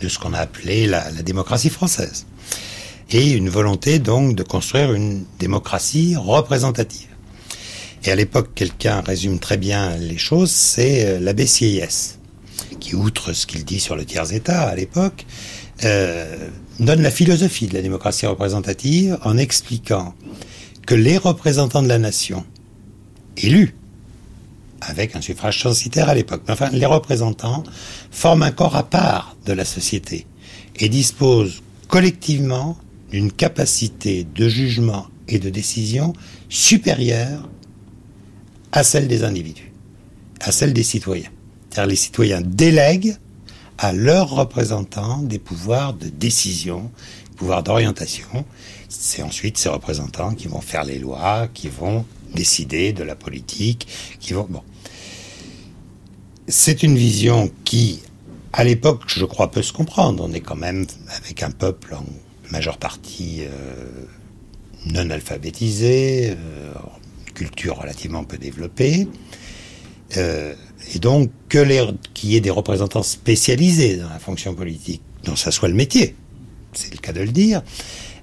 de ce qu'on a appelé la, la démocratie française. Et une volonté donc de construire une démocratie représentative. Et à l'époque, quelqu'un résume très bien les choses, c'est euh, l'abbé Sieyès, qui, outre ce qu'il dit sur le tiers-État à l'époque, euh, donne la philosophie de la démocratie représentative en expliquant que les représentants de la nation, élus, avec un suffrage censitaire à l'époque, mais enfin, les représentants forment un corps à part de la société et disposent collectivement d'une capacité de jugement et de décision supérieure à celle des individus, à celle des citoyens. Car les citoyens délèguent à leurs représentants des pouvoirs de décision, pouvoirs d'orientation. C'est ensuite ces représentants qui vont faire les lois, qui vont décider de la politique, qui vont... Bon. C'est une vision qui, à l'époque, je crois, peut se comprendre. On est quand même avec un peuple en majeure partie euh, non alphabétisé, euh, culture relativement peu développée. Euh, et donc qu'il y ait des représentants spécialisés dans la fonction politique, dont ça soit le métier, c'est le cas de le dire,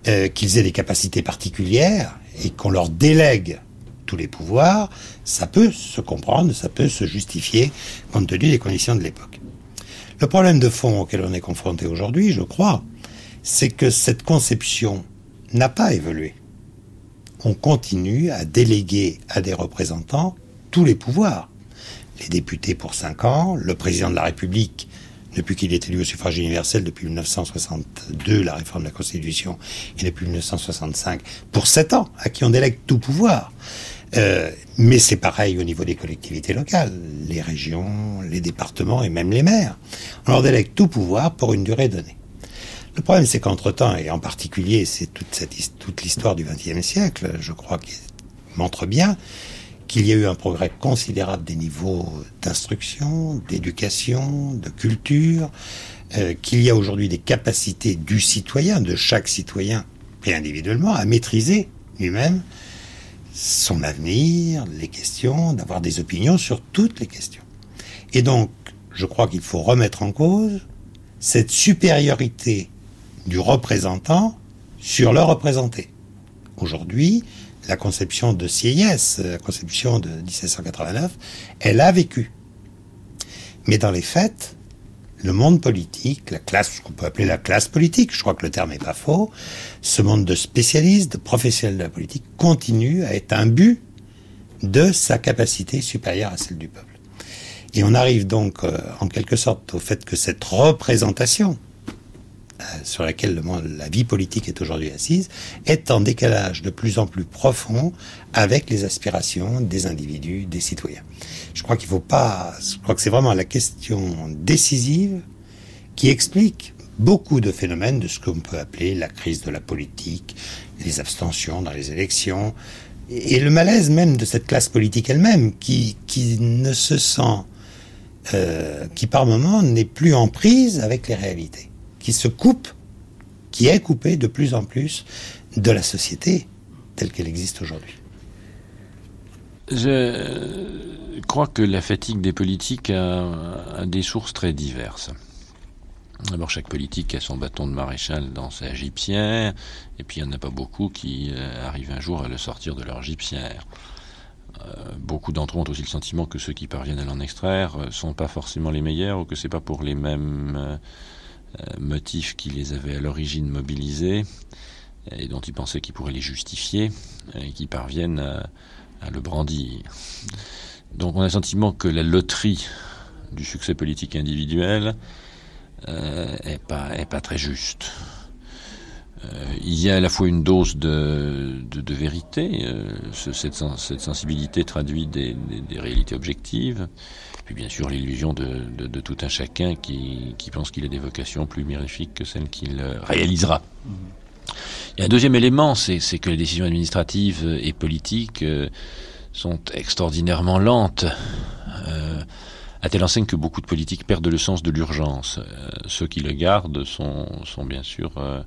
euh, qu'ils aient des capacités particulières et qu'on leur délègue tous les pouvoirs, ça peut se comprendre, ça peut se justifier compte tenu des conditions de l'époque. Le problème de fond auquel on est confronté aujourd'hui, je crois, c'est que cette conception n'a pas évolué on continue à déléguer à des représentants tous les pouvoirs. Les députés pour 5 ans, le président de la République, depuis qu'il est élu au suffrage universel depuis 1962, la réforme de la Constitution, et depuis 1965, pour 7 ans, à qui on délègue tout pouvoir. Euh, mais c'est pareil au niveau des collectivités locales, les régions, les départements et même les maires. On leur délègue tout pouvoir pour une durée donnée. Le problème, c'est qu'entre-temps, et en particulier, c'est toute, cette, toute l'histoire du XXe siècle, je crois, qui montre bien qu'il y a eu un progrès considérable des niveaux d'instruction, d'éducation, de culture, euh, qu'il y a aujourd'hui des capacités du citoyen, de chaque citoyen, et individuellement, à maîtriser lui-même son avenir, les questions, d'avoir des opinions sur toutes les questions. Et donc, je crois qu'il faut remettre en cause cette supériorité du représentant sur le représenté. Aujourd'hui, la conception de Sieyès, la conception de 1789, elle a vécu. Mais dans les faits, le monde politique, la classe, qu'on peut appeler la classe politique, je crois que le terme n'est pas faux, ce monde de spécialistes, de professionnels de la politique, continue à être un but de sa capacité supérieure à celle du peuple. Et on arrive donc, euh, en quelque sorte, au fait que cette représentation sur laquelle le, la vie politique est aujourd'hui assise, est en décalage de plus en plus profond avec les aspirations des individus, des citoyens. Je crois qu'il faut pas, je crois que c'est vraiment la question décisive qui explique beaucoup de phénomènes de ce qu'on peut appeler la crise de la politique, les abstentions dans les élections, et le malaise même de cette classe politique elle-même, qui, qui ne se sent, euh, qui par moments n'est plus en prise avec les réalités qui se coupe, qui est coupé de plus en plus de la société telle qu'elle existe aujourd'hui. Je crois que la fatigue des politiques a, des sources très diverses. D'abord, chaque politique a son bâton de maréchal dans sa gypsière, et puis il n'y en a pas beaucoup qui euh, arrivent un jour à le sortir de leur gypsière. Euh, beaucoup d'entre eux ont aussi le sentiment que ceux qui parviennent à l'en extraire ne euh, sont pas forcément les meilleurs, ou que c'est pas pour les mêmes motifs qui les avaient à l'origine mobilisés et dont il pensait qu'il pourrait les justifier, et qui parviennent à, le brandir. Donc on a le sentiment que la loterie du succès politique individuel euh, est pas très juste. Euh, il y a à la fois une dose de, vérité, euh, ce, cette, sensibilité traduit des, réalités objectives, puis bien sûr l'illusion de, tout un chacun qui, pense qu'il a des vocations plus mirifiques que celles qu'il réalisera. Il y a un deuxième élément, c'est que les décisions administratives et politiques euh, sont extraordinairement lentes. Euh, à telle enseigne que beaucoup de politiques perdent le sens de l'urgence. Euh, ceux qui le gardent sont, sont bien sûr euh,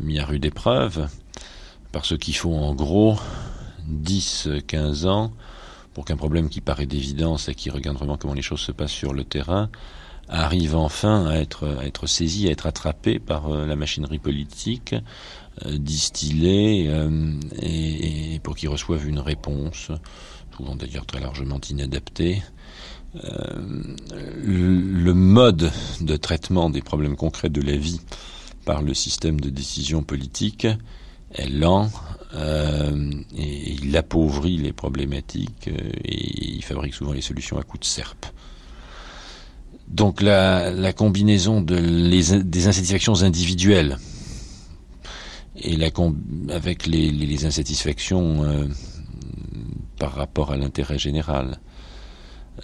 mis à rude épreuve, parce qu'il faut en gros 10-15 ans pour qu'un problème qui paraît d'évidence et qui regarde vraiment comment les choses se passent sur le terrain arrive enfin à être, à être saisi, à être attrapé par euh, la machinerie politique, euh, distillé, euh, et, pour qu'il reçoive une réponse, souvent d'ailleurs très largement inadaptée. Le mode de traitement des problèmes concrets de la vie par le système de décision politique est lent euh, et il appauvrit les problématiques euh, et il fabrique souvent les solutions à coups de serpe. Donc la, combinaison des insatisfactions individuelles et avec les insatisfactions euh, par rapport à l'intérêt général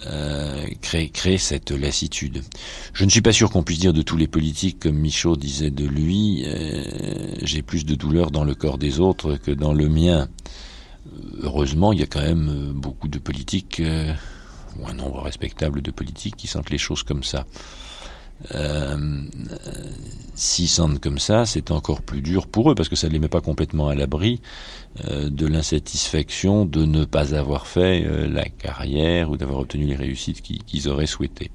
euh, créer, cette lassitude. Je ne suis pas sûr qu'on puisse dire de tous les politiques, comme Michaud disait de lui, euh, j'ai plus de douleur dans le corps des autres que dans le mien. Heureusement, il y a quand même beaucoup de politiques, euh, ou un nombre respectable de politiques qui sentent les choses comme ça. Euh, S'ils sentent comme ça, c'est encore plus dur pour eux parce que ça ne les met pas complètement à l'abri euh, de l'insatisfaction de ne pas avoir fait euh, la carrière ou d'avoir obtenu les réussites qu'ils qu auraient souhaitées.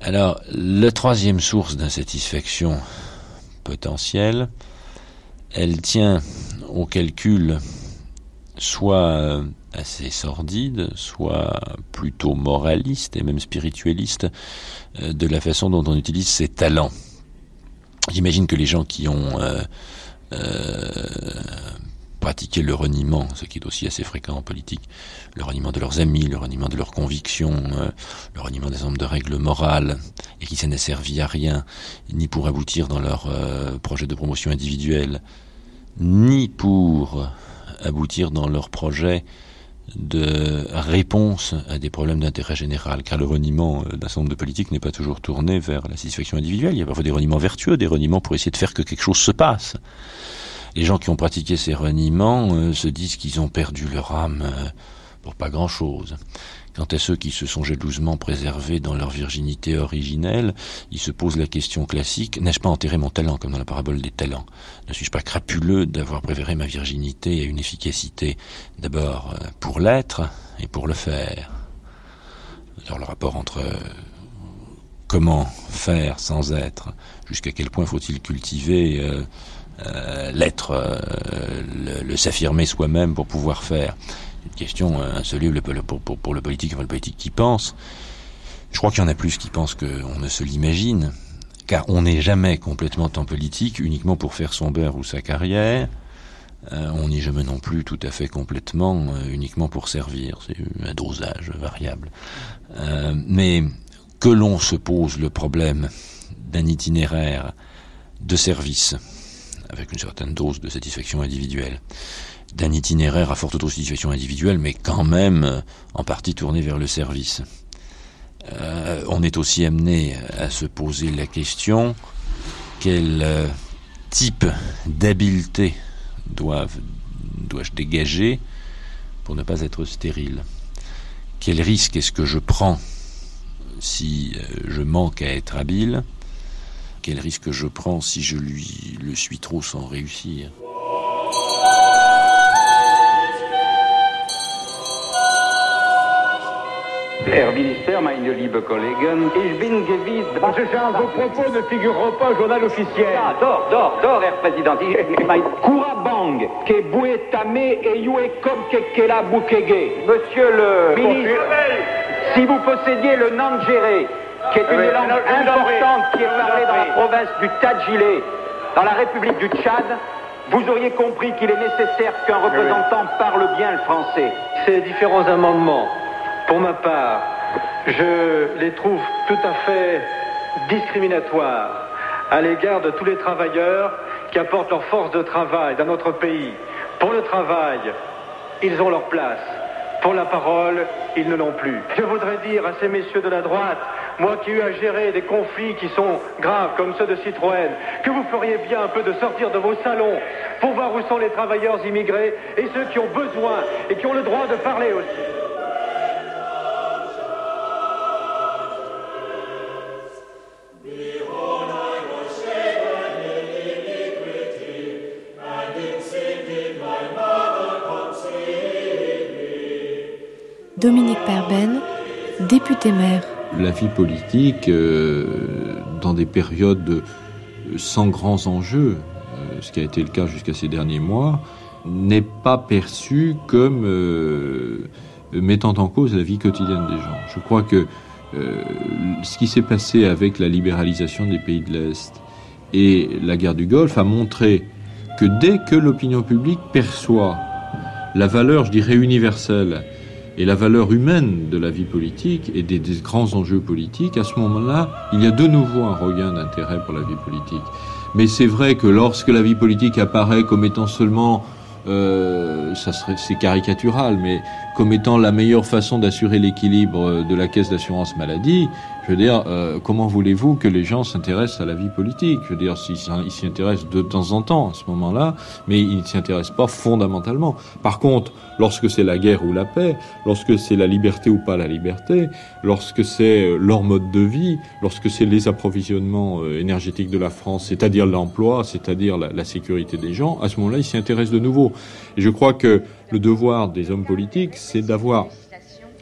Alors, la troisième source d'insatisfaction potentielle, elle tient au calcul soit assez sordide, soit plutôt moraliste et même spiritualiste euh, de la façon dont on utilise ses talents. J'imagine que les gens qui ont euh, euh, pratiqué le reniement, ce qui est aussi assez fréquent en politique, le reniement de leurs amis, le reniement de leurs convictions, le reniement des hommes de règles morales, et qui ça n'a servi à rien, ni pour aboutir dans leur projet de promotion individuelle, ni pour aboutir dans leur projet de réponse à des problèmes d'intérêt général, car le reniement d'un certain nombre de politiques n'est pas toujours tourné vers la satisfaction individuelle. Il y a parfois des reniements vertueux, des reniements pour essayer de faire que quelque chose se passe. Les gens qui ont pratiqué ces reniements euh, se disent qu'ils ont perdu leur âme euh, pour pas grand-chose. Quant à ceux qui se sont jalousement préservés dans leur virginité originelle, ils se posent la question classique, n'ai-je pas enterré mon talent, comme dans la parabole des talents? Ne suis-je pas crapuleux d'avoir préféré ma virginité à une efficacité, d'abord euh, pour l'être et pour le faire? Alors le rapport entre euh, comment faire sans être, jusqu'à quel point faut-il cultiver euh, l'être, le s'affirmer soi-même pour pouvoir faire? Une question insoluble pour, le politique, pour le politique qui pense. Je crois qu'il y en a plus qui pensent qu'on ne se l'imagine, car on n'est jamais complètement en politique uniquement pour faire son beurre ou sa carrière. Euh, on n'y jamais non plus tout à fait complètement euh, uniquement pour servir. C'est un dosage variable. Euh, mais que l'on se pose le problème d'un itinéraire de service avec une certaine dose de satisfaction individuelle, d'un itinéraire à forte satisfaction individuelle, mais quand même euh, en partie tourné vers le service. Euh, on est aussi amené à se poser la question quel euh, type d'habileté dois-je dois dégager pour ne pas être stérile? Quel risque est-ce que je prends si je manque à être habile? Quel risque je prends si je lui le suis trop sans réussir Herr Minister, meine liebe Kollegen, ich bin gewiss... Ce genre de propos ne figureront pas au journal officiel. Ah, dor, dor, dor, Herr Präsident. Kurabang, ke buetame e yue kom ke kela bukege. Monsieur le ministre, si vous possédiez le Nangéré, qui est une Oui, langue importante qui est parlée dans la province du Tadjilé, dans la République du Tchad, vous auriez compris qu'il est nécessaire qu'un représentant parle bien le français. Ces différents amendements, pour ma part, je les trouve tout à fait discriminatoires à l'égard de tous les travailleurs qui apportent leur force de travail dans notre pays. Pour le travail, ils ont leur place. Pour la parole, ils ne l'ont plus. Je voudrais dire à ces messieurs de la droite, moi qui ai eu à gérer des conflits qui sont graves comme ceux de Citroën, que vous feriez bien un peu de sortir de vos salons pour voir où sont les travailleurs immigrés et ceux qui ont besoin et qui ont le droit de parler aussi. Dominique Perben, député maire. La vie politique, euh, dans des périodes sans grands enjeux, euh, ce qui a été le cas jusqu'à ces derniers mois, n'est pas perçue comme euh, mettant en cause la vie quotidienne des gens. Je crois que ce qui s'est passé avec la libéralisation des pays de l'Est et la guerre du Golfe a montré que dès que l'opinion publique perçoit la valeur, je dirais, universelle et la valeur humaine de la vie politique et des, grands enjeux politiques, à ce moment-là, il y a de nouveau un regain d'intérêt pour la vie politique. Mais c'est vrai que lorsque la vie politique apparaît comme étant seulement, euh, ça serait, c'est caricatural, mais comme étant la meilleure façon d'assurer l'équilibre de la caisse d'assurance maladie, je veux dire, euh, comment voulez-vous que les gens s'intéressent à la vie politique? Je veux dire, ils s'y intéressent de temps en temps à ce moment-là, mais ils ne s'y intéressent pas fondamentalement. Par contre, lorsque c'est la guerre ou la paix, lorsque c'est la liberté ou pas la liberté, lorsque c'est euh, leur mode de vie, lorsque c'est les approvisionnements euh, énergétiques de la France, c'est-à-dire l'emploi, c'est-à-dire la, la sécurité des gens, à ce moment-là, ils s'y intéressent de nouveau. Et je crois que le devoir des hommes politiques, c'est d'avoir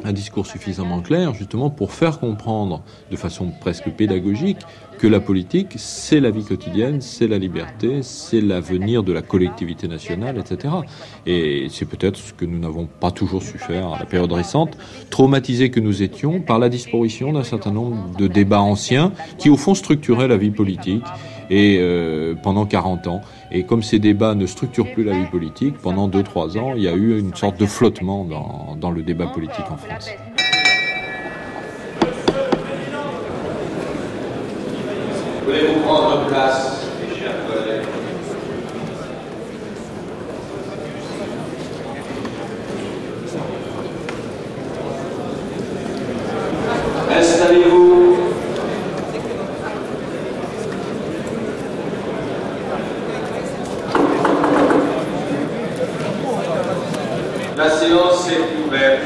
un discours suffisamment clair, justement, pour faire comprendre de façon presque pédagogique que la politique, c'est la vie quotidienne, c'est la liberté, c'est l'avenir de la collectivité nationale, etc. Et c'est peut-être ce que nous n'avons pas toujours su faire à la période récente, traumatisés que nous étions par la disparition d'un certain nombre de débats anciens qui, au fond, structuraient la vie politique et euh, pendant 40 ans. Et comme ces débats ne structurent plus la vie politique, pendant 2-3 ans, il y a eu une sorte de flottement dans, le débat politique en France. Voulez-vous prendre place, mes chers collègues Installez-vous. La séance est ouverte.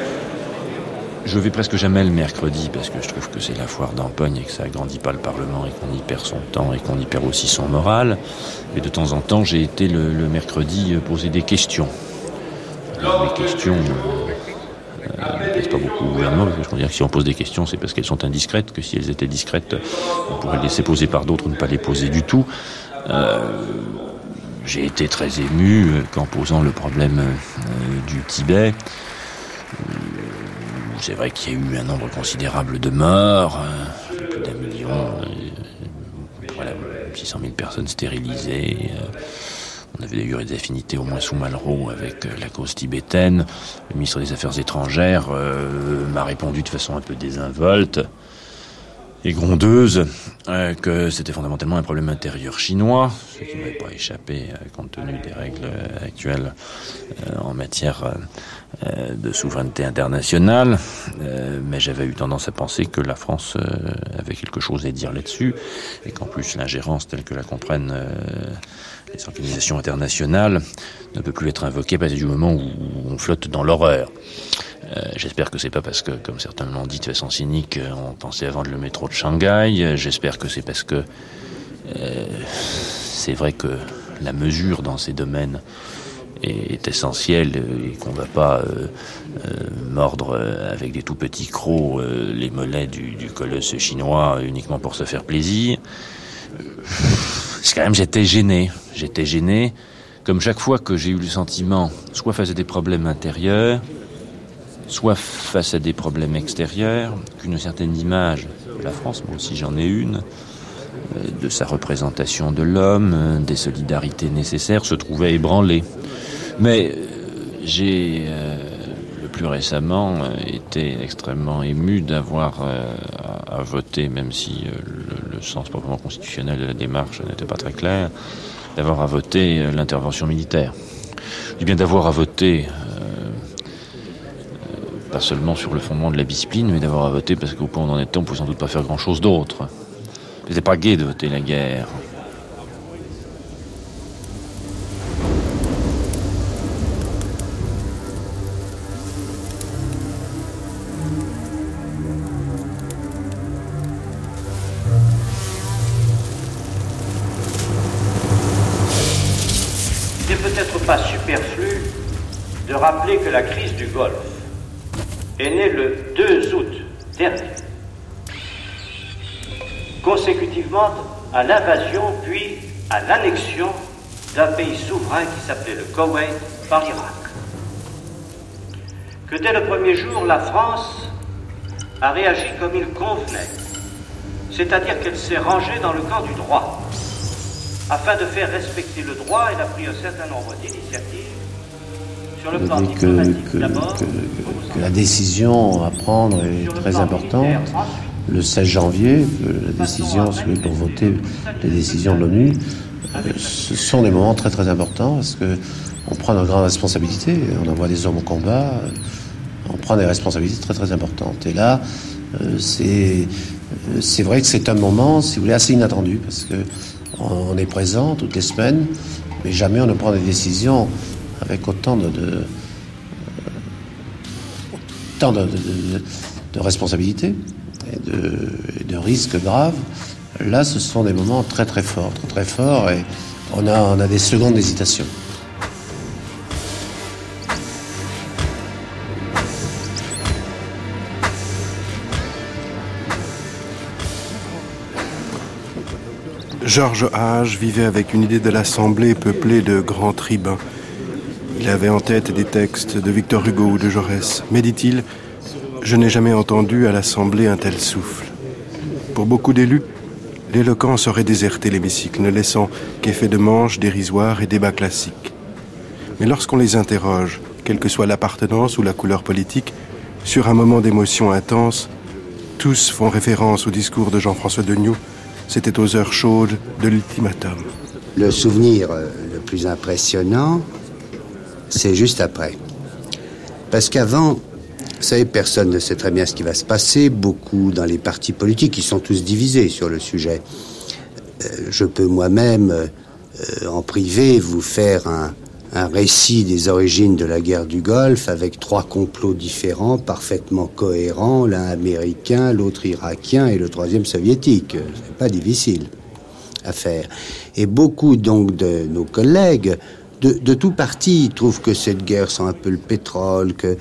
Je vais presque jamais le mercredi parce que je trouve que c'est la foire d'empogne et que ça agrandit pas le Parlement et qu'on y perd son temps et qu'on y perd aussi son moral. Et de temps en temps, j'ai été le, mercredi poser des questions. Mes questions euh, ne plaisent pas beaucoup au gouvernement parce que je que si on pose des questions, c'est parce qu'elles sont indiscrètes, que si elles étaient discrètes, on pourrait les laisser poser par d'autres ou ne pas les poser du tout. Euh, j'ai été très ému qu'en posant le problème euh, du Tibet, c'est vrai qu'il y a eu un nombre considérable de morts, un peu plus d'un million, euh, voilà, 600 000 personnes stérilisées. euh, on avait eu des affinités au moins sous Malraux avec euh, la cause tibétaine. Le ministre des Affaires étrangères m'a répondu de façon un peu désinvolte et grondeuse euh, que c'était fondamentalement un problème intérieur chinois, ce qui ne m'avait pas échappé euh, compte tenu des règles euh, actuelles euh, en matière de souveraineté internationale. Mais j'avais eu tendance à penser que la France avait quelque chose à dire là-dessus et qu'en plus l'ingérence telle que la comprennent les organisations internationales ne peut plus être invoquée à partir du moment où on flotte dans l'horreur. Euh, J'espère que c'est pas parce que, comme certains l'ont dit de façon cynique, euh, on pensait à vendre le métro de Shanghai. J'espère que c'est parce que euh, c'est vrai que la mesure dans ces domaines est, essentielle et qu'on va pas euh, euh, mordre avec des tout petits crocs les mollets du, colosse chinois uniquement pour se faire plaisir. C'est quand même j'étais gêné. J'étais gêné, comme chaque fois que j'ai eu le sentiment, soit face à des problèmes intérieurs, soit face à des problèmes extérieurs, qu'une certaine image de la France, moi aussi j'en ai une, de sa représentation de l'homme, des solidarités nécessaires, se trouvait ébranlé. Mais j'ai le plus récemment été extrêmement ému d'avoir à, voter, même si le, le, sens proprement constitutionnel de la démarche n'était pas très clair, d'avoir à voter l'intervention militaire. Dis bien d'avoir à voter pas seulement sur le fondement de la discipline, mais d'avoir à voter parce qu'au point où on en était, on pouvait sans doute pas faire grand-chose d'autre. C'était pas gai de voter la guerre. À l'invasion puis à l'annexion d'un pays souverain qui s'appelait le Koweït par l'Irak. Que dès le premier jour, la France a réagi comme il convenait, c'est-à-dire qu'elle s'est rangée dans le camp du droit, afin de faire respecter le droit, elle a pris un certain nombre d'initiatives sur le plan diplomatique d'abord, que la décision à prendre est très importante. Le 16 janvier, la décision celui pour voter les décisions de l'ONU, ce sont des moments très très importants parce que on prend de grandes responsabilités, on envoie des hommes au combat, on prend des responsabilités très très importantes. Et là, c'est vrai que c'est un moment, si vous voulez, assez inattendu parce que on est présent toutes les semaines, mais jamais on ne prend des décisions avec autant de, de tant de, de, de, responsabilités de, risques graves. Là, ce sont des moments très très forts, très très forts, et on a, on a des secondes d'hésitation. Georges Hage vivait avec une idée de l'Assemblée peuplée de grands tribuns. Il avait en tête des textes de Victor Hugo ou de Jaurès. Mais dit-il, je n'ai jamais entendu à l'Assemblée un tel souffle. Pour beaucoup d'élus, l'éloquence aurait déserté l'hémicycle, ne laissant qu'effet de manche dérisoire et débat classique. Mais lorsqu'on les interroge, quelle que soit l'appartenance ou la couleur politique, sur un moment d'émotion intense, tous font référence au discours de Jean-François Degnoux. C'était aux heures chaudes de l'ultimatum. Le souvenir le plus impressionnant, c'est juste après. Parce qu'avant, vous savez, personne ne sait très bien ce qui va se passer. Beaucoup dans les partis politiques, ils sont tous divisés sur le sujet. Euh, je peux moi-même, euh, en privé, vous faire un, récit des origines de la guerre du Golfe avec trois complots différents, parfaitement cohérents, l'un américain, l'autre irakien et le troisième soviétique. C'est pas difficile à faire. Et beaucoup donc de nos collègues de, de tout parti trouvent que cette guerre sent un peu le pétrole, que,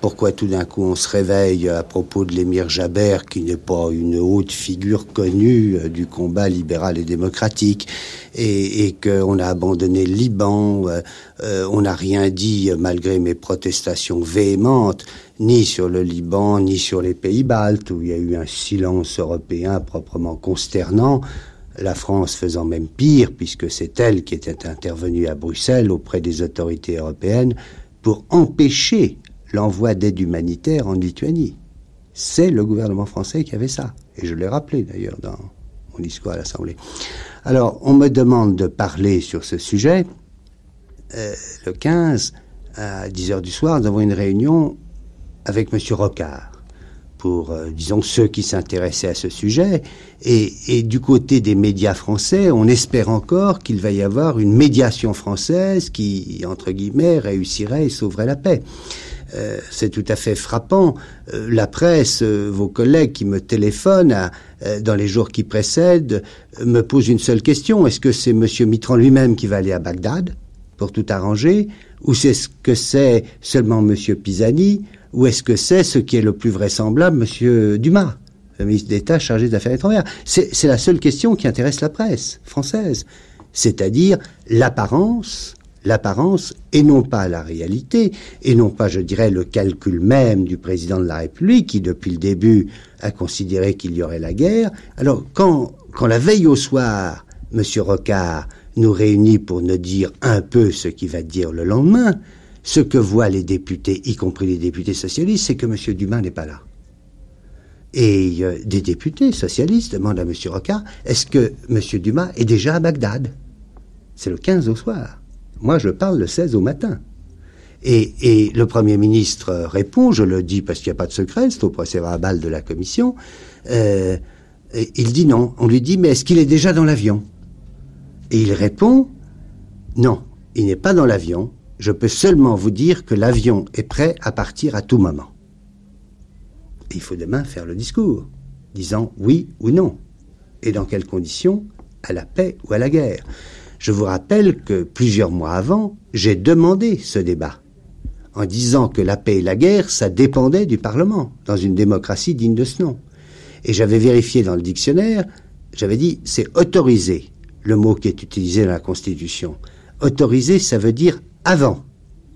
pourquoi tout d'un coup on se réveille à propos de l'émir Jaber, qui n'est pas une haute figure connue du combat libéral et démocratique, et, qu'on a abandonné le Liban, euh, on n'a rien dit malgré mes protestations véhémentes, ni sur le Liban, ni sur les pays baltes, où il y a eu un silence européen proprement consternant la France faisant même pire, puisque c'est elle qui était intervenue à Bruxelles auprès des autorités européennes pour empêcher l'envoi d'aide humanitaire en Lituanie. C'est le gouvernement français qui avait ça. Et je l'ai rappelé d'ailleurs dans mon discours à l'Assemblée. Alors, on me demande de parler sur ce sujet. Euh, le 15, à 10 heures du soir, nous avons une réunion avec M. Rocard pour, euh, disons, ceux qui s'intéressaient à ce sujet. Et, et, du côté des médias français, on espère encore qu'il va y avoir une médiation française qui, entre guillemets, réussirait et sauverait la paix. Euh, c'est tout à fait frappant. Euh, la presse, euh, vos collègues qui me téléphonent euh, dans les jours qui précèdent, me posent une seule question. Est-ce que c'est M. Mitran lui-même qui va aller à Bagdad pour tout arranger? Ou c'est ce que c'est seulement M. Pisani? Ou est-ce que c'est ce qui est le plus vraisemblable, Monsieur Dumas, le ministre d'État chargé des Affaires étrangères? C'est la seule question qui intéresse la presse française, c'est-à-dire l'apparence, l'apparence et non pas la réalité, et non pas, je dirais, le calcul même du président de la République, qui depuis le début a considéré qu'il y aurait la guerre. Alors, quand, quand la veille au soir, M. Rocard nous réunit pour nous dire un peu ce qu'il va dire le lendemain, ce que voient les députés, y compris les députés socialistes, c'est que M. Dumas n'est pas là. Et euh, des députés socialistes demandent à M. Rocard, est-ce que M. Dumas est déjà à Bagdad? C'est le 15 au soir. Moi, je parle le 16 au matin. Et, le Premier ministre répond, je le dis parce qu'il n'y a pas de secret, c'est au procès verbal de la commission, euh, il dit non. On lui dit, mais est-ce qu'il est déjà dans l'avion? Et il répond, non, il n'est pas dans l'avion, je peux seulement vous dire que l'avion est prêt à partir à tout moment. Il faut demain faire le discours, disant oui ou non, et dans quelles conditions, à la paix ou à la guerre. Je vous rappelle que plusieurs mois avant, j'ai demandé ce débat, en disant que la paix et la guerre, ça dépendait du Parlement, dans une démocratie digne de ce nom. Et j'avais vérifié dans le dictionnaire, j'avais dit c'est autorisé, le mot qui est utilisé dans la Constitution. Autorisé, ça veut dire avant.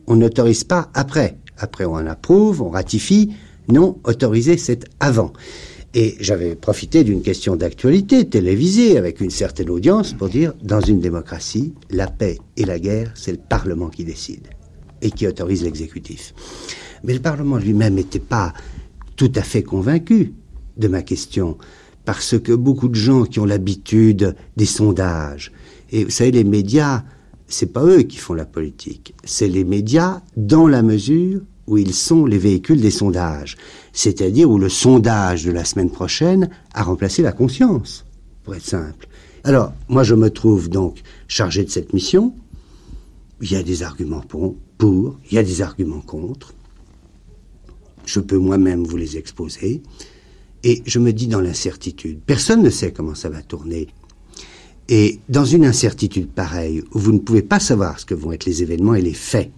On n'autorise pas après. Après, on approuve, on ratifie. Non, autorisé, c'est avant. Et j'avais profité d'une question d'actualité télévisée avec une certaine audience pour dire, dans une démocratie, la paix et la guerre, c'est le Parlement qui décide et qui autorise l'exécutif. Mais le Parlement lui-même n'était pas tout à fait convaincu de ma question, parce que beaucoup de gens qui ont l'habitude des sondages, et vous savez, les médias, c'est pas eux qui font la politique, c'est les médias dans la mesure où ils sont les véhicules des sondages, c'est-à-dire où le sondage de la semaine prochaine a remplacé la conscience, pour être simple. Alors, moi je me trouve donc chargé de cette mission, il y a des arguments pour, il y a des arguments contre, je peux moi-même vous les exposer, et je me dis dans l'incertitude, personne ne sait comment ça va tourner. Et dans une incertitude pareille, où vous ne pouvez pas savoir ce que vont être les événements et les faits,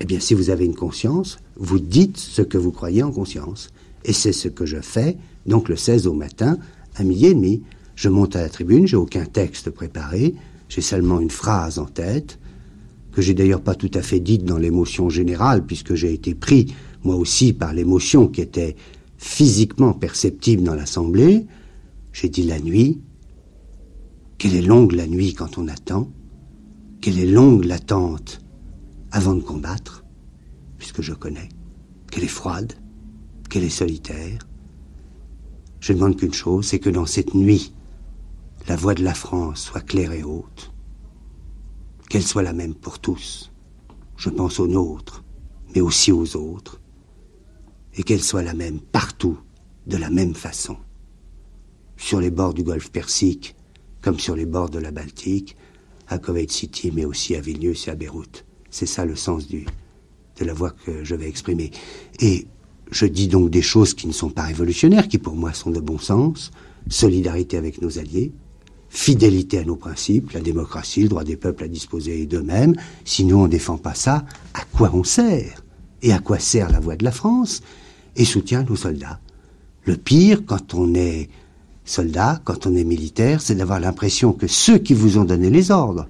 eh bien, si vous avez une conscience, vous dites ce que vous croyez en conscience. Et c'est ce que je fais, donc le 16 au matin, à midi et demi. Je monte à la tribune, j'ai aucun texte préparé, j'ai seulement une phrase en tête, que j'ai d'ailleurs pas tout à fait dite dans l'émotion générale, puisque j'ai été pris, moi aussi, par l'émotion qui était physiquement perceptible dans l'assemblée. J'ai dit la nuit, quelle est longue la nuit quand on attend? Quelle est longue l'attente? Avant de combattre Puisque je connais. Qu'elle est froide Qu'elle est solitaire Je ne demande qu'une chose, c'est que dans cette nuit, la voix de la France soit claire et haute. Qu'elle soit la même pour tous. Je pense aux nôtres, mais aussi aux autres. Et qu'elle soit la même partout, de la même façon. Sur les bords du golfe Persique, comme sur les bords de la Baltique, à Kuwait City, mais aussi à Vilnius et à Beyrouth. C'est ça le sens de la voix que je vais exprimer. Et je dis donc des choses qui ne sont pas révolutionnaires, qui pour moi sont de bon sens. Solidarité avec nos alliés, fidélité à nos principes, la démocratie, le droit des peuples à disposer d'eux-mêmes. Sinon, on ne défend pas ça. À quoi on sert? Et à quoi sert la voix de la France? Et soutien à nos soldats. Le pire, quand on est Soldat, quand on est militaire, c'est d'avoir l'impression que ceux qui vous ont donné les ordres,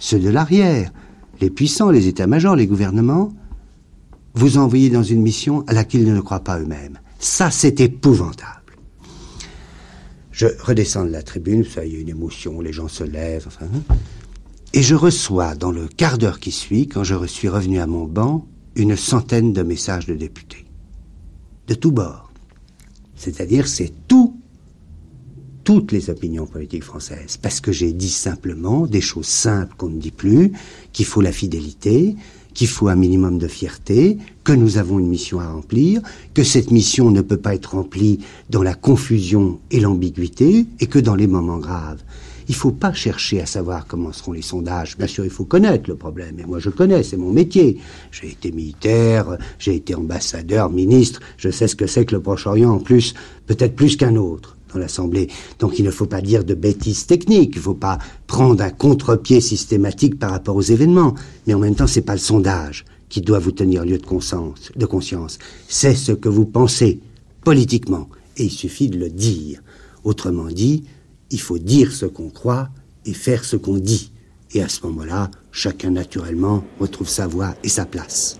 ceux de l'arrière, les puissants, les états-majors, les gouvernements, vous envoyez dans une mission à laquelle ils ne croient pas eux-mêmes. Ça, c'est épouvantable. Je redescends de la tribune, ça y a une émotion, les gens se lèvent, enfin. Hein. Et je reçois, dans le quart d'heure qui suit, quand je suis revenu à mon banc, une centaine de messages de députés. De tous bords. C'est-à-dire, c'est toutes les opinions politiques françaises, parce que j'ai dit simplement des choses simples qu'on ne dit plus, qu'il faut la fidélité, qu'il faut un minimum de fierté, que nous avons une mission à remplir, que cette mission ne peut pas être remplie dans la confusion et l'ambiguïté, et que dans les moments graves, il ne faut pas chercher à savoir comment seront les sondages. Bien sûr, il faut connaître le problème. Et moi, je connais, c'est mon métier. J'ai été militaire, j'ai été ambassadeur, ministre. Je sais ce que c'est que le Proche-Orient, en plus, peut-être plus qu'un autre dans l'Assemblée. Donc il ne faut pas dire de bêtises techniques, il ne faut pas prendre un contre-pied systématique par rapport aux événements. Mais en même temps, ce n'est pas le sondage qui doit vous tenir lieu de conscience. De conscience. C'est ce que vous pensez politiquement. Et il suffit de le dire. Autrement dit, il faut dire ce qu'on croit et faire ce qu'on dit. Et à ce moment-là, chacun naturellement retrouve sa voie et sa place.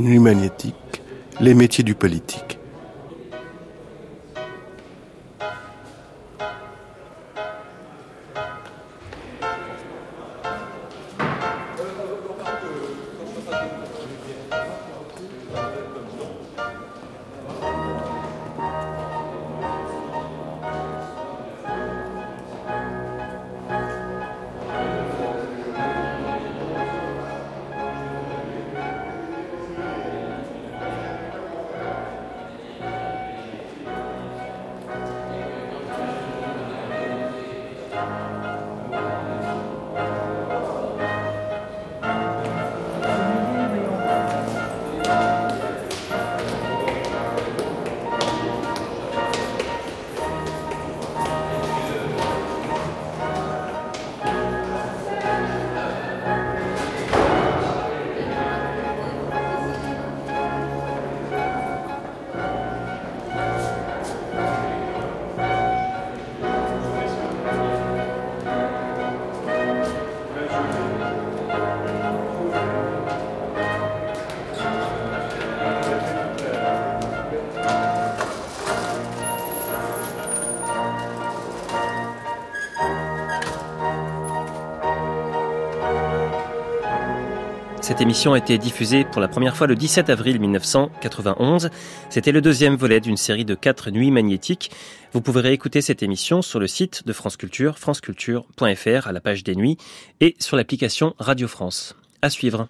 Magnétique, les métiers du politique. Cette émission a été diffusée pour la première fois le 17 avril 1991. C'était le deuxième volet d'une série de quatre nuits magnétiques. Vous pouvez réécouter cette émission sur le site de France Culture, franceculture.fr à la page des nuits et sur l'application Radio France. À suivre.